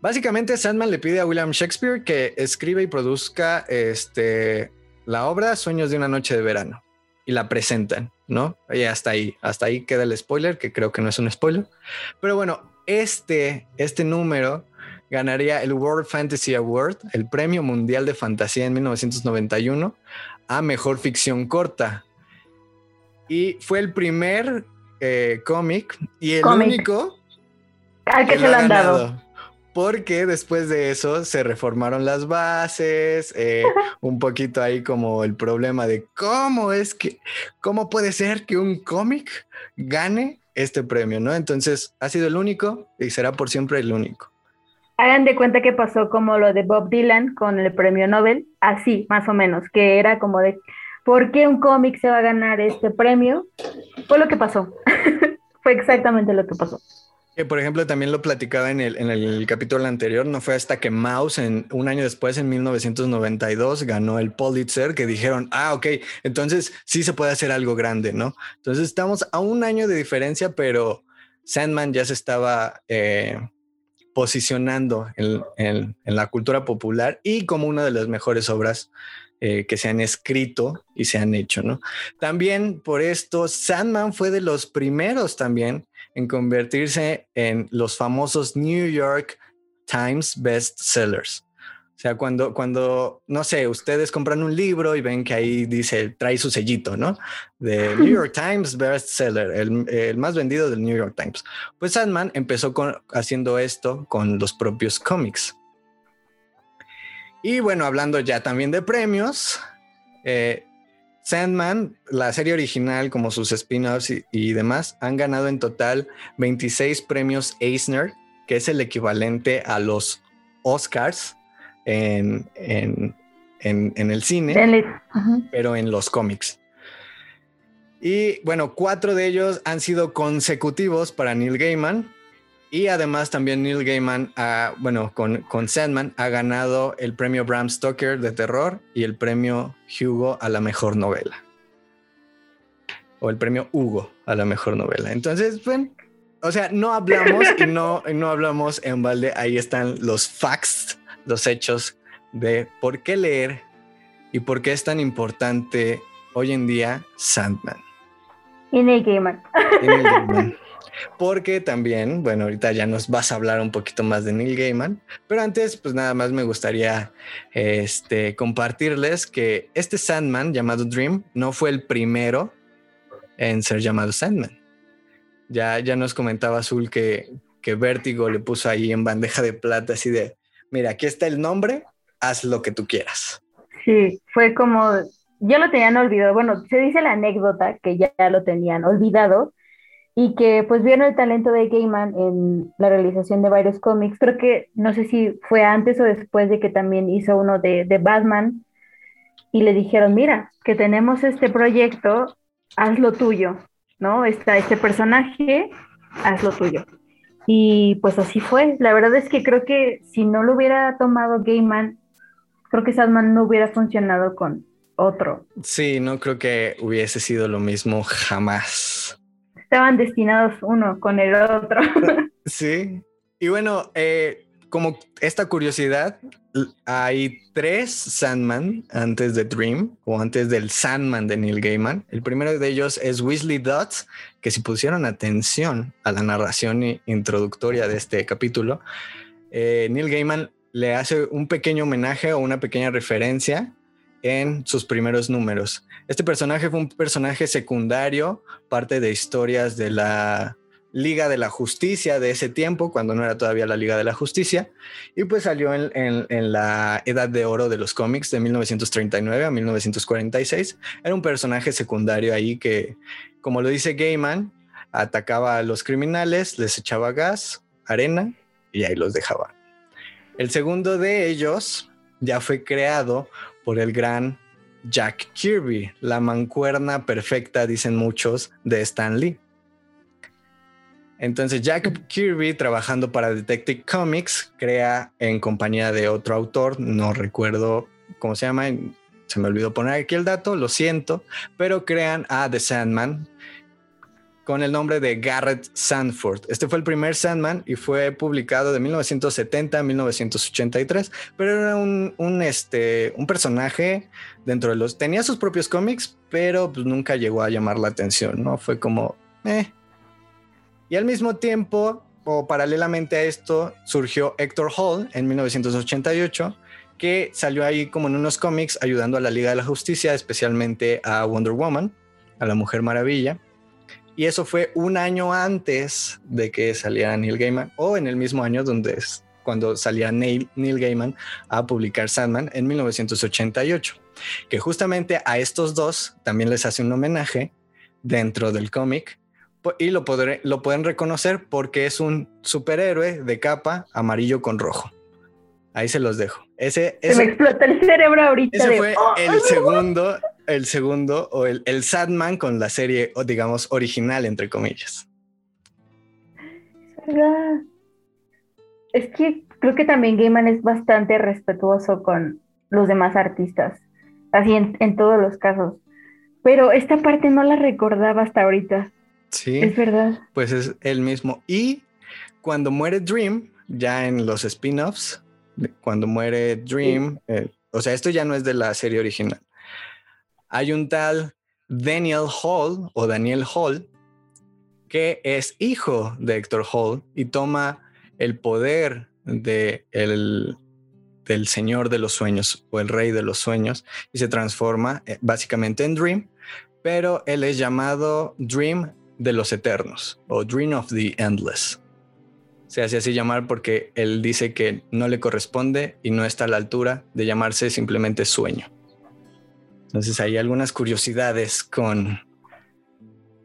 Básicamente, Sandman le pide a William Shakespeare que escriba y produzca este, la obra Sueños de una Noche de Verano y la presentan, ¿no? Y hasta ahí, hasta ahí queda el spoiler, que creo que no es un spoiler. Pero bueno, este, este número ganaría el World Fantasy Award, el Premio Mundial de Fantasía en 1991, a Mejor Ficción Corta. Y fue el primer eh, cómic y el único al que, se lo han dado. Porque después de eso se reformaron las bases, eh, un poquito ahí como el problema de cómo es que, cómo puede ser que un cómic gane este premio, ¿no? Entonces ha sido el único y será por siempre el único. Hagan de cuenta que pasó como lo de Bob Dylan con el premio Nobel, así más o menos, que era como de, ¿por qué un cómic se va a ganar este premio? Fue lo que pasó. fue exactamente lo que pasó. Que por ejemplo, también lo platicaba en el, en el capítulo anterior, no fue hasta que Mouse, en, un año después, en 1992, ganó el Pulitzer, que dijeron, ah, ok, entonces sí se puede hacer algo grande, ¿no? Entonces estamos a un año de diferencia, pero Sandman ya se estaba eh, posicionando en, en, la cultura popular y como una de las mejores obras eh, que se han escrito y se han hecho, ¿no? También por esto, Sandman fue de los primeros también en convertirse en los famosos New York Times Best Sellers. O sea, cuando, cuando, no sé, ustedes compran un libro y ven que ahí dice, trae su sellito, ¿no? De New York Times Best Seller, el, el más vendido del New York Times. Pues Sandman empezó con, haciendo esto con los propios cómics. Y bueno, hablando ya también de premios, eh, Sandman, la serie original, como sus spin-offs y, demás, han ganado en total 26 premios Eisner, que es el equivalente a los Oscars en, en, el cine, pero en los cómics. Y bueno, cuatro de ellos han sido consecutivos para Neil Gaiman, y además también Neil Gaiman, bueno, con, con Sandman ha ganado el premio Bram Stoker de terror y el premio Hugo a la mejor novela. O el premio Hugo a la mejor novela. Entonces, bueno, o sea, no hablamos y no, no hablamos en balde. Ahí están los facts, los hechos de por qué leer y por qué es tan importante hoy en día Sandman. Y Neil Gaiman. Y Neil Gaiman. Porque también, bueno, ahorita ya nos vas a hablar un poquito más de Neil Gaiman, pero antes, pues nada más me gustaría este, compartirles que este Sandman llamado Dream no fue el primero en ser llamado Sandman. Ya, ya nos comentaba Azul que, que Vértigo le puso ahí en bandeja de plata así de, mira, aquí está el nombre, haz lo que tú quieras. Sí, fue como, ya lo tenían olvidado, bueno, se dice la anécdota que ya lo tenían olvidado, y que pues vieron el talento de Gaiman en la realización de varios cómics. Creo que no sé si fue antes o después de que también hizo uno de, de Batman y le dijeron, mira, que tenemos este proyecto, haz lo tuyo, ¿no? Está este personaje, haz lo tuyo. Y pues así fue. La verdad es que creo que si no lo hubiera tomado Gaiman, creo que Sandman no hubiera funcionado con otro. Sí, no creo que hubiese sido lo mismo jamás estaban destinados uno con el otro. Sí. Y bueno, eh, como esta curiosidad, hay tres Sandman antes de Dream o antes del Sandman de Neil Gaiman. El primero de ellos es Weasley Dots, que si pusieron atención a la narración introductoria de este capítulo, eh, Neil Gaiman le hace un pequeño homenaje o una pequeña referencia en sus primeros números. Este personaje fue un personaje secundario, parte de historias de la Liga de la Justicia de ese tiempo, cuando no era todavía la Liga de la Justicia, y pues salió en, la edad de oro de los cómics de 1939 a 1946. Era un personaje secundario ahí que, como lo dice Gaiman, atacaba a los criminales, les echaba gas, arena y ahí los dejaba. El segundo de ellos ya fue creado por el gran Jack Kirby, la mancuerna perfecta, dicen muchos, de Stan Lee. Entonces Jack Kirby, trabajando para Detective Comics, crea en compañía de otro autor, no recuerdo cómo se llama, se me olvidó poner aquí el dato, lo siento, pero crean a The Sandman con el nombre de Garrett Sandford. Este fue el primer Sandman y fue publicado de 1970 a 1983, pero era un, este, un personaje dentro de los... Tenía sus propios cómics, pero pues nunca llegó a llamar la atención, ¿no? Fue como... Eh. Y al mismo tiempo, o paralelamente a esto, surgió Hector Hall en 1988, que salió ahí como en unos cómics ayudando a la Liga de la Justicia, especialmente a Wonder Woman, a la Mujer Maravilla y eso fue un año antes de que saliera Neil Gaiman, o en el mismo año donde es cuando salía Neil, Neil Gaiman a publicar Sandman en 1988. Que justamente a estos dos también les hace un homenaje dentro del cómic y lo, lo pueden reconocer porque es un superhéroe de capa amarillo con rojo. Ahí se los dejo. Ese, se me explota el cerebro ahorita. Ese fue ¡Oh! el segundo el segundo o el, el Sadman con la serie, o digamos, original, entre comillas. Es verdad. Es que creo que también Gaiman es bastante respetuoso con los demás artistas, así en, todos los casos. Pero esta parte no la recordaba hasta ahorita. Sí. Es verdad. Pues es el mismo. Y cuando muere Dream, ya en los spin-offs, cuando muere Dream, eh, o sea, esto ya no es de la serie original hay un tal Daniel Hall o Daniel Hall que es hijo de Héctor Hall y toma el poder de del Señor de los Sueños o el Rey de los Sueños y se transforma eh, básicamente en Dream, pero él es llamado Dream de los Eternos o Dream of the Endless. Se hace así llamar porque él dice que no le corresponde y no está a la altura de llamarse simplemente sueño. Entonces hay algunas curiosidades con,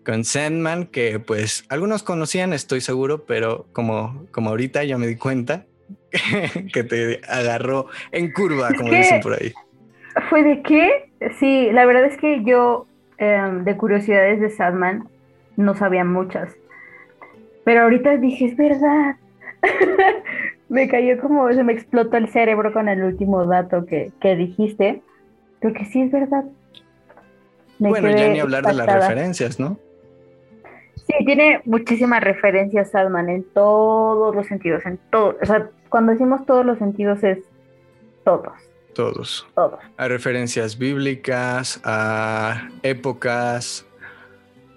con Sandman que pues algunos conocían, estoy seguro, pero como, como ahorita ya me di cuenta que te agarró en curva, como dicen por ahí. ¿Fue de qué? Sí, la verdad es que yo em, de curiosidades de Sandman no sabía muchas. Pero ahorita dije, es verdad. me cayó como, se me explotó el cerebro con el último dato que, que dijiste. Porque sí es verdad. bueno, ya ni hablar de las referencias, ¿no? Sí, tiene muchísimas referencias Salman en todos los sentidos, en todo, o sea, cuando decimos todos los sentidos es todos. Todos. Todos. A referencias bíblicas, a épocas,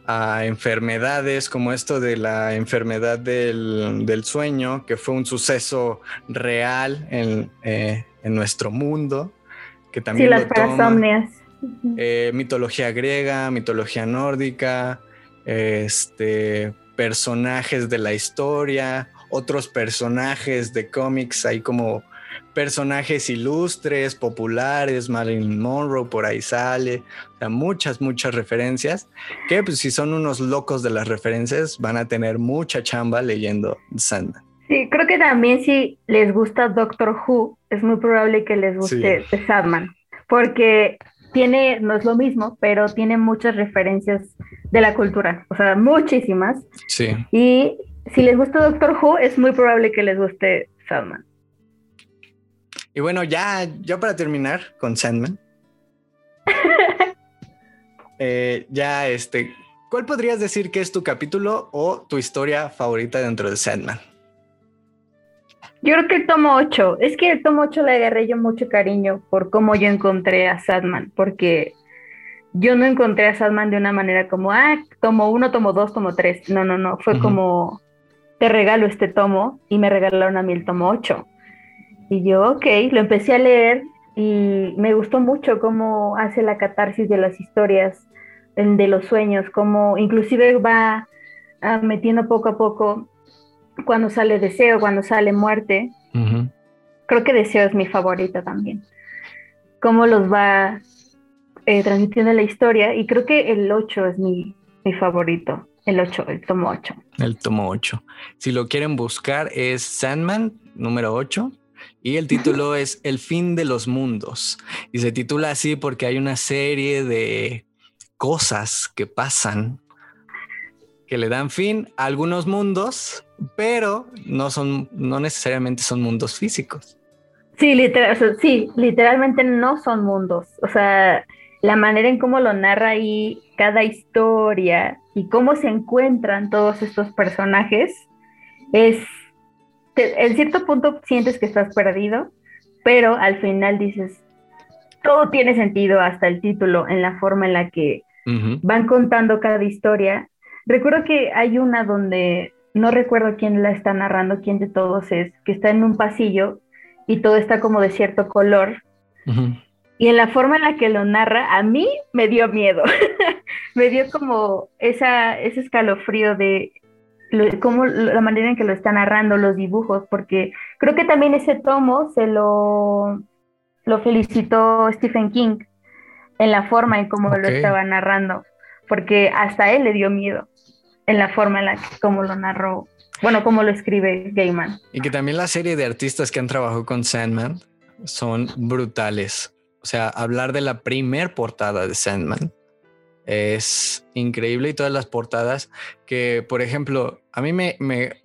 a enfermedades como esto de la enfermedad del, sueño, que fue un suceso real en, eh, en nuestro mundo que también sí, las eh, mitología griega, mitología nórdica, este, personajes de la historia, otros personajes de cómics, hay como personajes ilustres, populares, Marilyn Monroe por ahí sale, o sea, muchas, muchas referencias, que pues si son unos locos de las referencias, van a tener mucha chamba leyendo Sandman. Sí, creo que también si les gusta Doctor Who, es muy probable que les guste The Sadman, porque tiene, no es lo mismo, pero tiene muchas referencias de la cultura, o sea, muchísimas. Sí. Y si les gusta Doctor Who, es muy probable que les guste Sandman. Y bueno, ya, ya para terminar con Sandman. Eh, ya, este, ¿cuál podrías decir que es tu capítulo o tu historia favorita dentro de Sandman? Yo creo que el tomo 8, es que el tomo 8 le agarré yo mucho cariño por cómo yo encontré a Sadman, porque yo no encontré a Sadman de una manera como, ah, tomo 1, tomo 2, tomo 3. No, no, no, fue como, te regalo este tomo y me regalaron a mí el tomo 8. Y yo, ok, lo empecé a leer y me gustó mucho cómo hace la catarsis de las historias, de los sueños, cómo inclusive va ah, metiendo poco a poco cuando sale deseo, cuando sale muerte. Creo que deseo es mi favorita también. Cómo los va eh, transmitiendo la historia y creo que el 8 es mi, mi favorito. El 8, el tomo 8. El tomo 8. Si lo quieren buscar es Sandman número 8 y el título es El fin de los mundos. Y se titula así porque hay una serie de cosas que pasan que le dan fin a algunos mundos, pero no son, no necesariamente son mundos físicos. Sí, literal, sí, literalmente no son mundos. O sea, la manera en cómo lo narra ahí cada historia y cómo se encuentran todos estos personajes es, en cierto punto sientes que estás perdido, pero al final dices, todo tiene sentido hasta el título en la forma en la que van contando cada historia. Recuerdo que hay una donde no recuerdo quién la está narrando, quién de todos es, que está en un pasillo y todo está como de cierto color. Y en la forma en la que lo narra, a mí me dio miedo. me dio como esa, ese escalofrío de cómo la manera en que lo está narrando, los dibujos, porque creo que también ese tomo se lo, lo felicitó Stephen King en la forma en cómo lo estaba narrando, porque hasta él le dio miedo en la forma en la que cómo lo narró, bueno, cómo lo escribe Gaiman. Y que también la serie de artistas que han trabajado con Sandman son brutales. O sea, hablar de la primer portada de Sandman es increíble y todas las portadas que, por ejemplo, a mí me,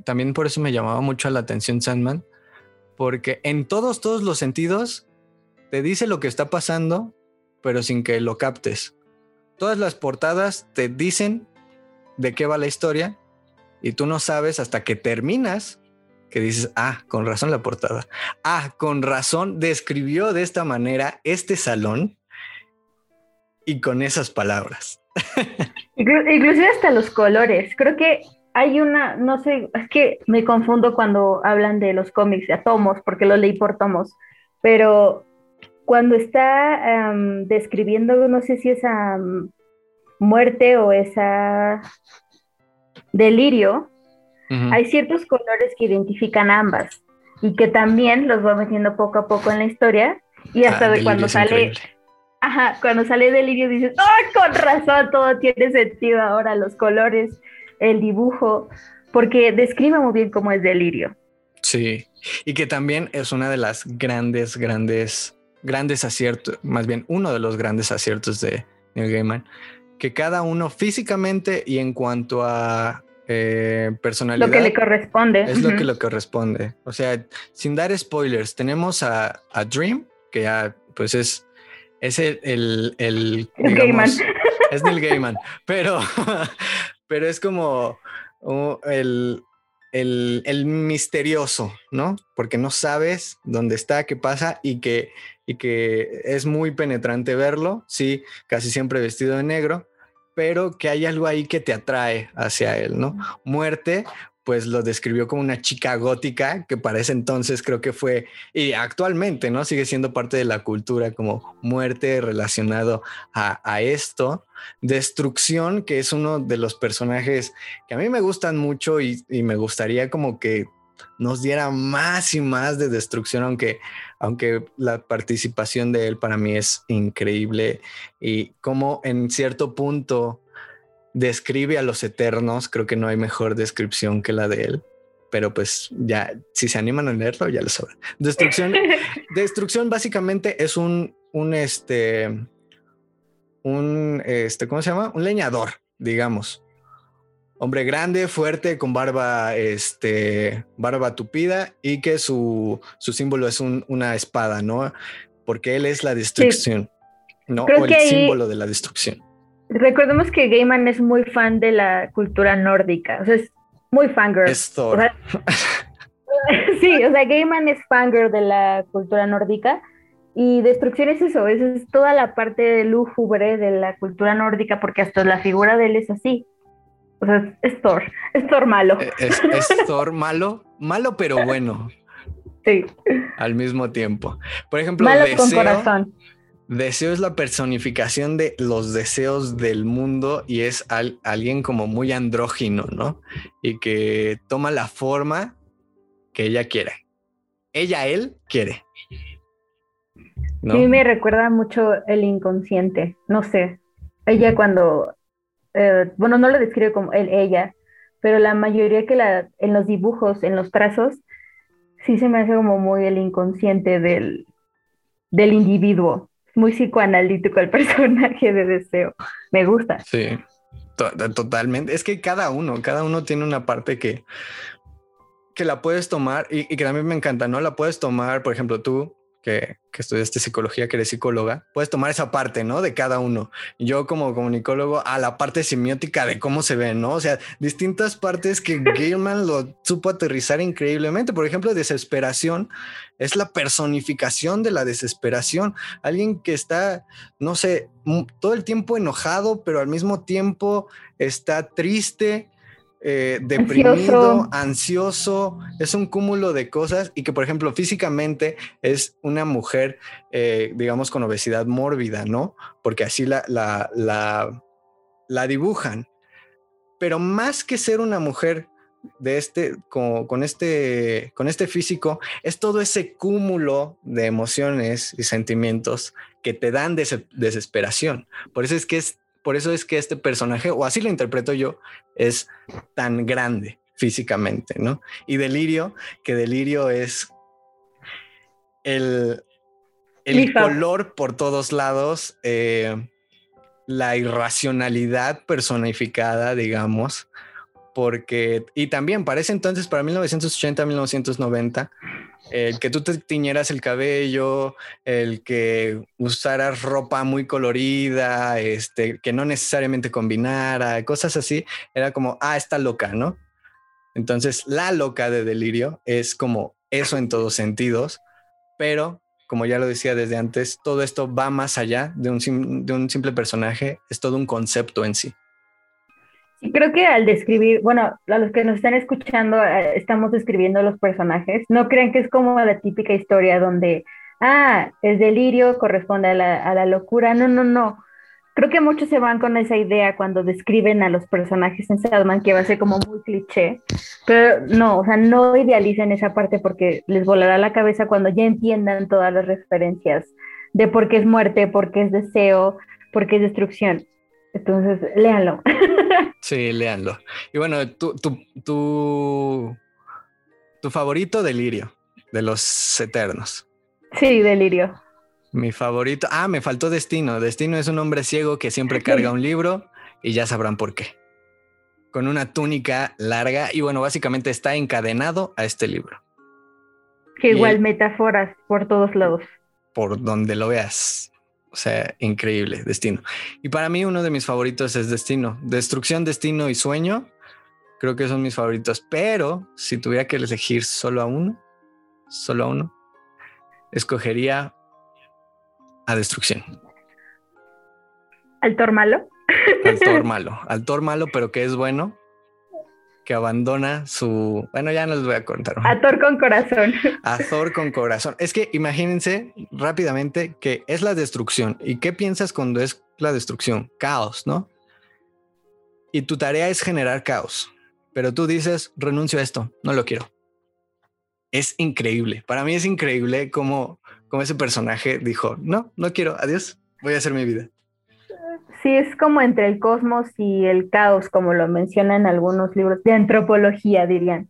también por eso me llamaba mucho la atención Sandman, porque en todos, todos los sentidos te dice lo que está pasando, pero sin que lo captes. Todas las portadas te dicen de qué va la historia y tú no sabes hasta que terminas que dices, ah, con razón la portada. Ah, con razón describió de esta manera este salón y con esas palabras. Inclusive hasta los colores. Creo que hay una, no sé, es que me confundo cuando hablan de los cómics de tomos, porque lo leí por tomos, pero cuando está describiendo, no sé si esa muerte o esa delirio, hay ciertos colores que identifican ambas y que también los va metiendo poco a poco en la historia y hasta ah, de cuando sale, ajá, cuando sale Delirio dices, ¡oh, con razón! Todo tiene sentido ahora, los colores, el dibujo, porque describe muy bien cómo es Delirio. Sí, y que también es una de las grandes, grandes, grandes aciertos, más bien uno de los grandes aciertos de Neil Gaiman, que cada uno físicamente y en cuanto a eh, personalidad. Lo que le corresponde. Es lo que le corresponde. O sea, sin dar spoilers, tenemos a, Dream, que ya pues es, es el, el, el Gaiman. Es Neil Gaiman, pero, pero es como el, el, el, misterioso, ¿no? Porque no sabes dónde está, qué pasa y que, y que es muy penetrante verlo, sí, casi siempre vestido de negro, pero que hay algo ahí que te atrae hacia él, ¿no? Muerte, pues lo describió como una chica gótica, que para ese entonces creo que fue, y actualmente, ¿no? Sigue siendo parte de la cultura como muerte relacionado a, esto. Destrucción, que es uno de los personajes que a mí me gustan mucho y, y me gustaría como que nos diera más y más de destrucción, aunque, aunque la participación de él para mí es increíble y como en cierto punto describe a los eternos, creo que no hay mejor descripción que la de él. Pero pues ya, si se animan a leerlo, ya lo sabrán. Destrucción, destrucción básicamente es un, un este, un, este, ¿cómo se llama? Un leñador, digamos hombre grande, fuerte, con barba, este, barba tupida y que su, su símbolo es una espada, ¿no? Porque él es la destrucción, ¿no? o el símbolo de la destrucción. Recordemos que Gaiman es muy fan de la cultura nórdica, o sea, es muy fangirl. Es Thor. sí, o sea, Gaiman es fangirl de la cultura nórdica. Y destrucción es eso, es toda la parte lúgubre de la cultura nórdica, porque hasta la figura de él es así. O sea, es Thor, es Thor malo. Eh, es, Thor malo, malo pero bueno. Sí. al mismo tiempo. Por ejemplo, con deseo, corazón. deseo es la personificación de los deseos del mundo y es al- alguien como muy andrógino, ¿no? Y que toma la forma que ella quiere. Ella, él quiere. ¿No? A mí me recuerda mucho el inconsciente, no sé. Ella cuando, eh, bueno, no lo describe como él, ella, pero la mayoría que la, en los dibujos, en los trazos, sí se me hace como muy el inconsciente del, del individuo. Muy psicoanalítico el personaje de Deseo. Me gusta. Sí, to- totalmente. Es que cada uno, cada uno tiene una parte que, que la puedes tomar y, y que también me encanta, ¿no? La puedes tomar, por ejemplo, tú que, que estudiaste psicología, que eres psicóloga, puedes tomar esa parte, ¿no? De cada uno. Yo como comunicólogo a la parte semiótica de cómo se ve, ¿no? O sea, distintas partes que Gaiman lo supo aterrizar increíblemente. Por ejemplo, desesperación es la personificación de la desesperación. Alguien que está, no sé, todo el tiempo enojado, pero al mismo tiempo está triste, eh, deprimido, ansioso. Es un cúmulo de cosas y que, por ejemplo, físicamente es una mujer, eh, digamos, con obesidad mórbida, ¿no? Porque así la, la, la, la dibujan. Pero más que ser una mujer de este, con, con este, con este físico, es todo ese cúmulo de emociones y sentimientos que te dan des- desesperación. Por eso es que es, por eso es que este personaje, o así lo interpreto yo, es tan grande físicamente, ¿no? Y delirio, que delirio es el, el Lisa. color por todos lados, eh, la irracionalidad personificada, digamos, porque, y también para ese entonces, para 1980, 1990, el que tú te tiñeras el cabello, el que usaras ropa muy colorida, este, que no necesariamente combinara, cosas así, era como, ah, está loca, ¿no? Entonces, la loca de delirio es como eso en todos sentidos, pero como ya lo decía desde antes, todo esto va más allá de un, de un simple personaje, es todo un concepto en sí. Creo que al describir, bueno, a los que nos están escuchando, eh, estamos describiendo los personajes. No crean que es como la típica historia donde, ah, el delirio corresponde a la, a la locura. No, no, no. Creo que muchos se van con esa idea cuando describen a los personajes en Sadman, que va a ser como muy cliché. Pero no, o sea, no idealicen esa parte porque les volará la cabeza cuando ya entiendan todas las referencias de por qué es muerte, por qué es deseo, por qué es destrucción. Entonces, léanlo. Sí, léanlo. Y bueno, tu, tu, tu, tu favorito delirio de los eternos. Sí, delirio. Mi favorito. Ah, me faltó Destino. Destino es un hombre ciego que siempre carga un libro y ya sabrán por qué. Con una túnica larga y bueno, básicamente está encadenado a este libro. Que igual metáforas por todos lados. Por donde lo veas. O sea, increíble, Destino. Y para mí uno de mis favoritos es Destino. Destrucción, Destino y Sueño. Creo que son mis favoritos. Pero si tuviera que elegir solo a uno, solo a uno, escogería a Destrucción. ¿Al malo? Al Thor malo. Al Thor malo, pero que es bueno. Que abandona su... Bueno, ya no les voy a contar. A Thor con corazón. A Thor con corazón. Es que imagínense rápidamente que es la destrucción. ¿Y qué piensas cuando es la destrucción? Caos, ¿no? Y tu tarea es generar caos. Pero tú dices, renuncio a esto, no lo quiero. Es increíble. Para mí es increíble cómo, cómo ese personaje dijo, no, no quiero, adiós, voy a hacer mi vida. Sí, es como entre el cosmos y el caos, como lo mencionan algunos libros de antropología, dirían.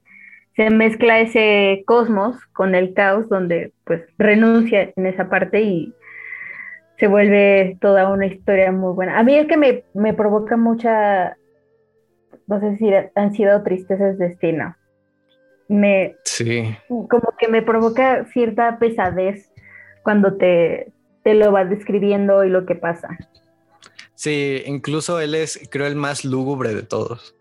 Se mezcla ese cosmos con el caos, donde pues renuncia en esa parte y se vuelve toda una historia muy buena. A mí es que me, me provoca mucha, no sé si ansiedad o tristeza es destino. Me, Sí, como que me provoca cierta pesadez cuando te, te lo vas describiendo y lo que pasa. Sí, incluso él es, creo, el más lúgubre de todos.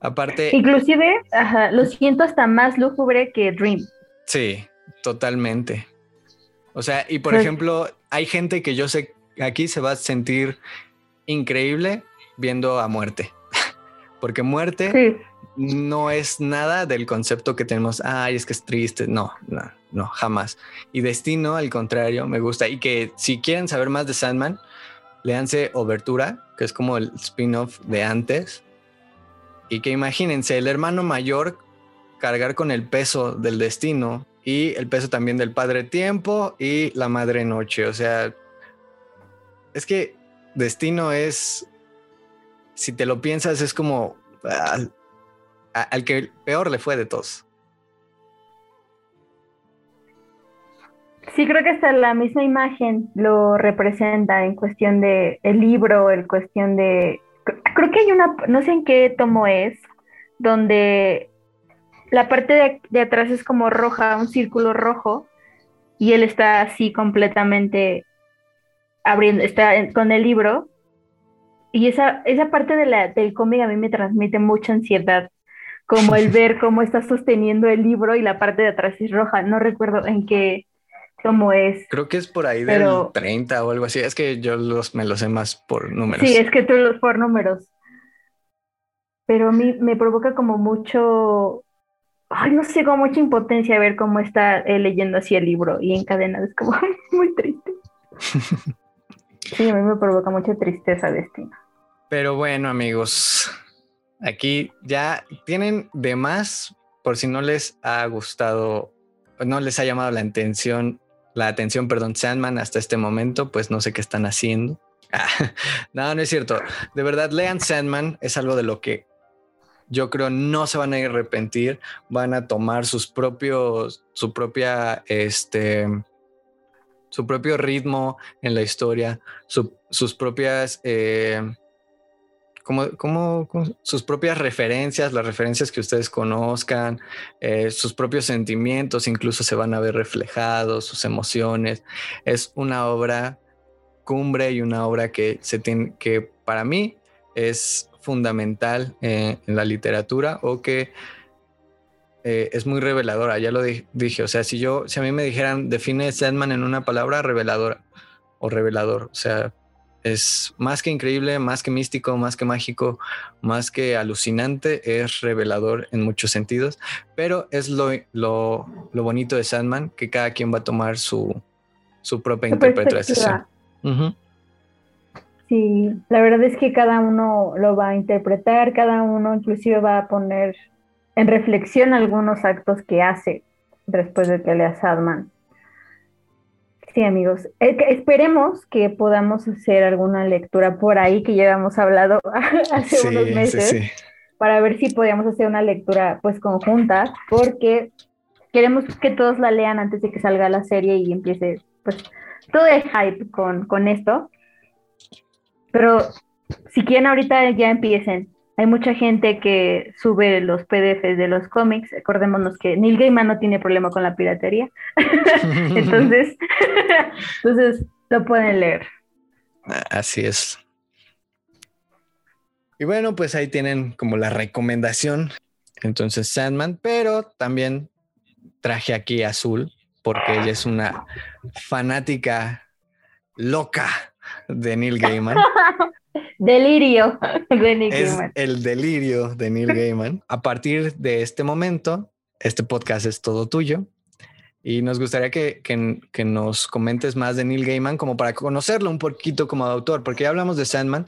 Aparte, Inclusive, ajá, lo siento hasta más lúgubre que Dream. Sí, totalmente. O sea, y por Pues- ejemplo, hay gente que yo sé aquí se va a sentir increíble viendo a muerte. Porque muerte Sí, no es nada del concepto que tenemos, ay, es que es triste, no, no, no, jamás. Y Destino, al contrario, me gusta. Y que si quieren saber más de Sandman, leanse Obertura, que es como el spin-off de antes. Y que imagínense, el hermano mayor cargar con el peso del destino y el peso también del padre tiempo y la madre noche. O sea, es que destino es, si te lo piensas, es como al que peor le fue de todos. Sí, creo que hasta la misma imagen lo representa en cuestión de el libro, en cuestión de... Creo que hay una, no sé en qué tomo es, donde la parte de, atrás es como roja, un círculo rojo, y él está así completamente abriendo, está con el libro, y esa, esa parte de la, del cómic a mí me transmite mucha ansiedad, como el ver cómo está sosteniendo el libro y la parte de atrás es roja. No recuerdo en qué, cómo es. Creo que es por ahí del 30 o algo así. Es que yo los, me lo sé más por números. Sí, es que tú los por números. Pero a mí me provoca como mucho, ay, no sé, como mucha impotencia ver cómo está leyendo así el libro y encadenado. Es como muy triste. Sí, a mí me provoca mucha tristeza, Destino. Pero bueno, amigos, aquí ya tienen de más por si no les ha gustado, no les ha llamado la atención, la atención, perdón, Sandman hasta este momento, pues no sé qué están haciendo. no, no es cierto. De verdad, lean Sandman, es algo de lo que yo creo no se van a arrepentir, van a tomar sus propios, su propia, este, su propio ritmo en la historia, sus propias, eh, como, sus propias referencias, las referencias que ustedes conozcan, eh, sus propios sentimientos incluso se van a ver reflejados, sus emociones. Es una obra cumbre y una obra que se tiene, que para mí es fundamental eh, en la literatura o que eh, es muy reveladora, ya lo dije, o sea, si yo, si a mí me dijeran, define Sandman en una palabra, reveladora o revelador, o sea, es más que increíble, más que místico, más que mágico, más que alucinante, es revelador en muchos sentidos, pero es lo, lo, bonito de Sandman, que cada quien va a tomar su, su propia interpretación. Sí, la verdad es que cada uno lo va a interpretar, cada uno inclusive va a poner en reflexión algunos actos que hace después de que lea Sadman. Sí, amigos. Esperemos que podamos hacer alguna lectura por ahí que ya hemos hablado hace unos meses para ver si podíamos hacer una lectura pues conjunta, porque queremos que todos la lean antes de que salga la serie y empiece pues todo el hype con, con esto. Pero si quieren ahorita ya empiecen, hay mucha gente que sube los PDFs de los cómics. Acordémonos que Neil Gaiman no tiene problema con la piratería. entonces, entonces lo pueden leer. Así es. Y bueno, pues ahí tienen como la recomendación. Entonces, Sandman, pero también traje aquí azul porque ella es una fanática loca de Neil Gaiman. Delirio de Neil es El delirio de Neil Gaiman. A partir de este momento, este podcast es todo tuyo. Y nos gustaría que, que, nos comentes más de Neil Gaiman como para conocerlo un poquito como autor, porque ya hablamos de Sandman,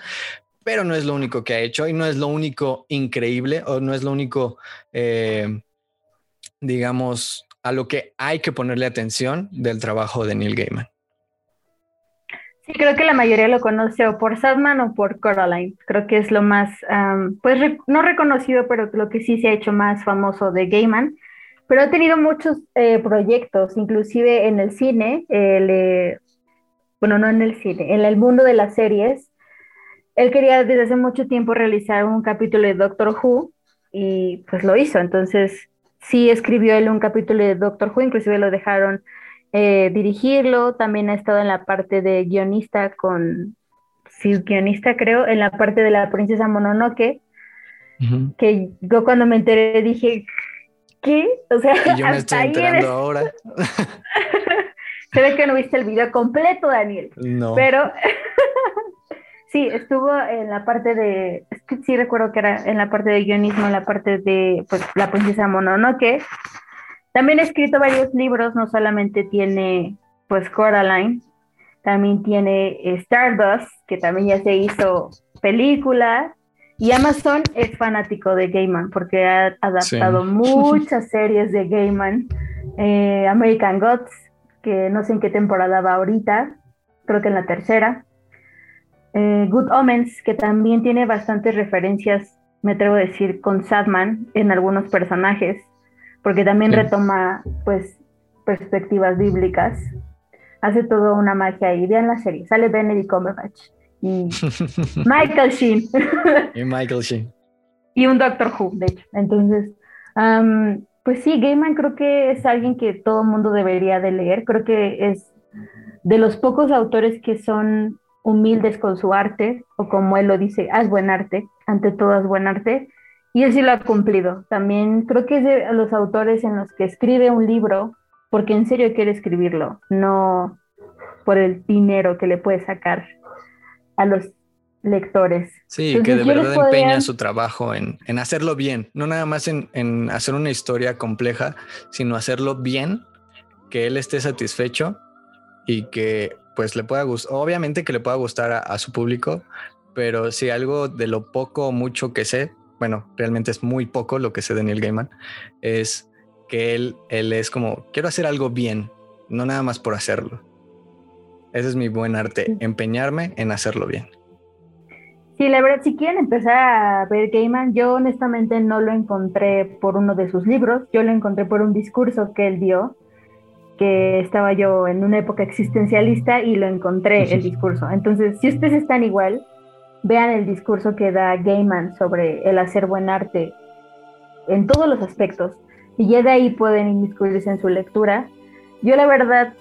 pero no es lo único que ha hecho y no es lo único increíble o no es lo único, eh, digamos, a lo que hay que ponerle atención del trabajo de Neil Gaiman creo que la mayoría lo conoce o por Sadman o por Coraline. Creo que es lo más, pues no reconocido, pero lo que sí se ha hecho más famoso de Gaiman. Pero ha tenido muchos eh, proyectos, inclusive en el cine, bueno, no en el cine, en el mundo de las series. Él quería desde hace mucho tiempo realizar un capítulo de Doctor Who y pues lo hizo. Entonces, sí escribió él un capítulo de Doctor Who, inclusive lo dejaron eh, dirigirlo, también ha estado en la parte de guionista con, sí, guionista creo, en la parte de la princesa Mononoke, que yo cuando me enteré dije, ¿qué? O sea, y yo me estoy enterando ahora. Se ve que no viste el video completo, Daniel. No. Pero sí, estuvo en la parte de sí recuerdo que era en la parte de guionismo, en la parte de pues, la princesa Mononoke. También ha escrito varios libros, no solamente tiene pues Coraline, también tiene Stardust, que también ya se hizo película, y Amazon es fanático de Gaiman porque ha adaptado muchas series de Gaiman, eh, American Gods, que no sé en qué temporada va ahorita, creo que en la tercera. Eh, Good Omens, que también tiene bastantes referencias, me atrevo a decir, con Sadman en algunos personajes, porque también retoma pues perspectivas bíblicas. Hace todo una magia ahí. Vean la serie, sale Benedict Cumberbatch y Michael Sheen. y Michael Sheen. Y un Doctor Who, de hecho. Entonces, pues sí, Gaiman creo que es alguien que todo mundo debería de leer. Creo que es de los pocos autores que son humildes con su arte, o como él lo dice, haz buen arte, ante todo haz buen arte, y él sí lo ha cumplido. También creo que es de los autores en los que escribe un libro porque en serio quiere escribirlo, no por el dinero que le puede sacar a los lectores. Sí, que de verdad empeña su trabajo en, hacerlo bien, no nada más en, en hacer una historia compleja, sino hacerlo bien, que él esté satisfecho y que pues le pueda gustar, obviamente que le pueda gustar a, su público, pero si algo de lo poco o mucho que sé, bueno, realmente es muy poco lo que sé de Neil Gaiman, es que él, él es como, quiero hacer algo bien, no nada más por hacerlo. Ese es mi buen arte, empeñarme en hacerlo bien. Sí, la verdad, si quieren empezar a ver Gaiman, yo honestamente no lo encontré por uno de sus libros, yo lo encontré por un discurso que él dio que estaba yo en una época existencialista y lo encontré el discurso. Entonces, si ustedes están igual, vean el discurso que da Gaiman sobre el hacer buen arte en todos los aspectos y ya de ahí pueden inmiscuirse en su lectura. Yo la verdad,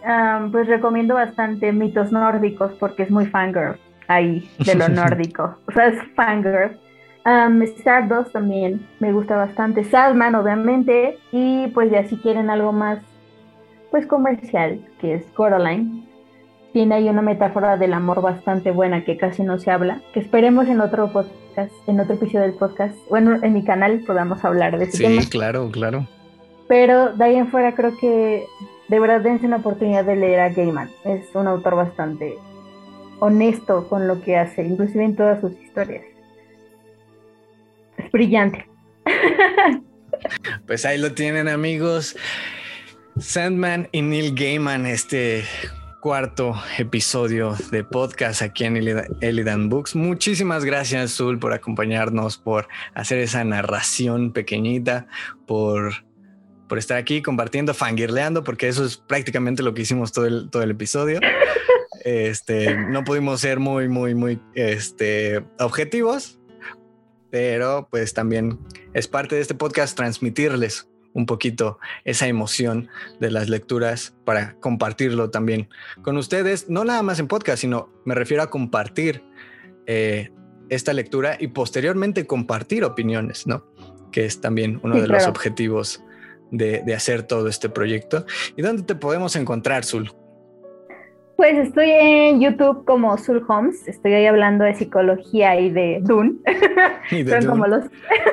pues recomiendo bastante mitos nórdicos porque es muy fangirl ahí de lo nórdico. o sea, es fangirl. Um, Stardust también me gusta bastante. Sadman, obviamente. Y pues ya si quieren algo más pues comercial, que es Coraline. Tiene ahí una metáfora del amor bastante buena que casi no se habla, que esperemos en otro podcast, en otro episodio del podcast, bueno, en mi canal podamos hablar de ese tema. Sí, claro, claro. Pero de ahí en fuera creo que de verdad dense una oportunidad de leer a Gaiman. Es un autor bastante honesto con lo que hace, inclusive en todas sus historias. Es brillante. Pues ahí lo tienen amigos. Sandman y Neil Gaiman, este cuarto episodio de podcast aquí en Elidan Books. Muchísimas gracias, Zul, por acompañarnos, por hacer esa narración pequeñita, por, por estar aquí compartiendo, fangirleando, porque eso es prácticamente lo que hicimos todo el, todo el episodio. Este, no pudimos ser muy, muy, muy este, objetivos, pero pues también es parte de este podcast transmitirles un poquito esa emoción de las lecturas para compartirlo también con ustedes, no nada más en podcast, sino me refiero a compartir eh, esta lectura y posteriormente compartir opiniones, ¿no? Que es también uno de los objetivos de, de, hacer todo este proyecto. ¿Y dónde te podemos encontrar, Zul? Pues estoy en YouTube como Sul Holmes, estoy ahí hablando de psicología y de Dune. son, Como los,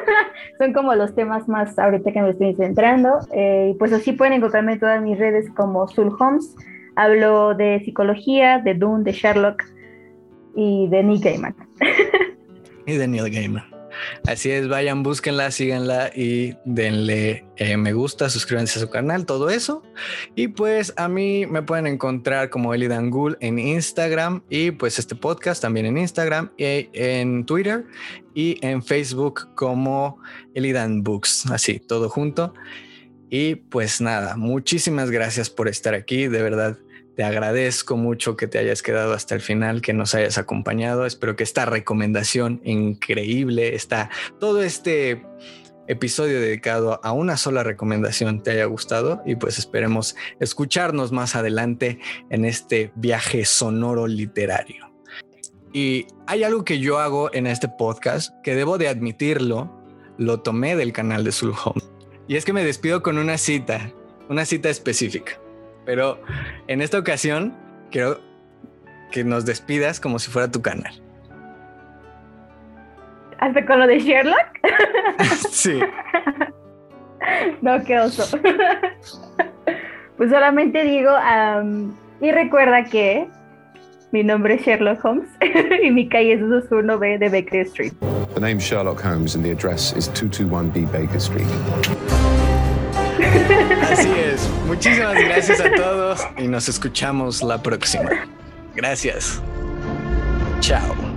son como los temas más ahorita que me estoy centrando. Eh, pues así pueden encontrarme en todas mis redes como Sul Holmes. Hablo de psicología, de Dune, de Sherlock y de Neil Gaiman. y de Neil Gaiman. Así es, vayan, búsquenla, síganla y denle eh, me gusta, suscríbanse a su canal, todo eso. Y pues a mí me pueden encontrar como Eli Dangul en Instagram y pues este podcast también en Instagram y en Twitter y en Facebook como Elidan Books, así, todo junto. Y pues nada, muchísimas gracias por estar aquí, de verdad te agradezco mucho que te hayas quedado hasta el final, que nos hayas acompañado. Espero que esta recomendación increíble, está todo este episodio dedicado a una sola recomendación te haya gustado y pues esperemos escucharnos más adelante en este viaje sonoro literario. Y hay algo que yo hago en este podcast que debo de admitirlo, lo tomé del canal de Soul. Y es que me despido con una cita, una cita específica. Pero en esta ocasión quiero que nos despidas como si fuera tu canal. ¿Hasta con lo de Sherlock? sí. No, qué oso. Pues solamente digo, y recuerda que mi nombre es Sherlock Holmes y mi calle es 221B de Baker Street. The name Sherlock Holmes and the address is 221B Baker Street. Así es. Muchísimas gracias a todos y nos escuchamos la próxima. Gracias. Chao.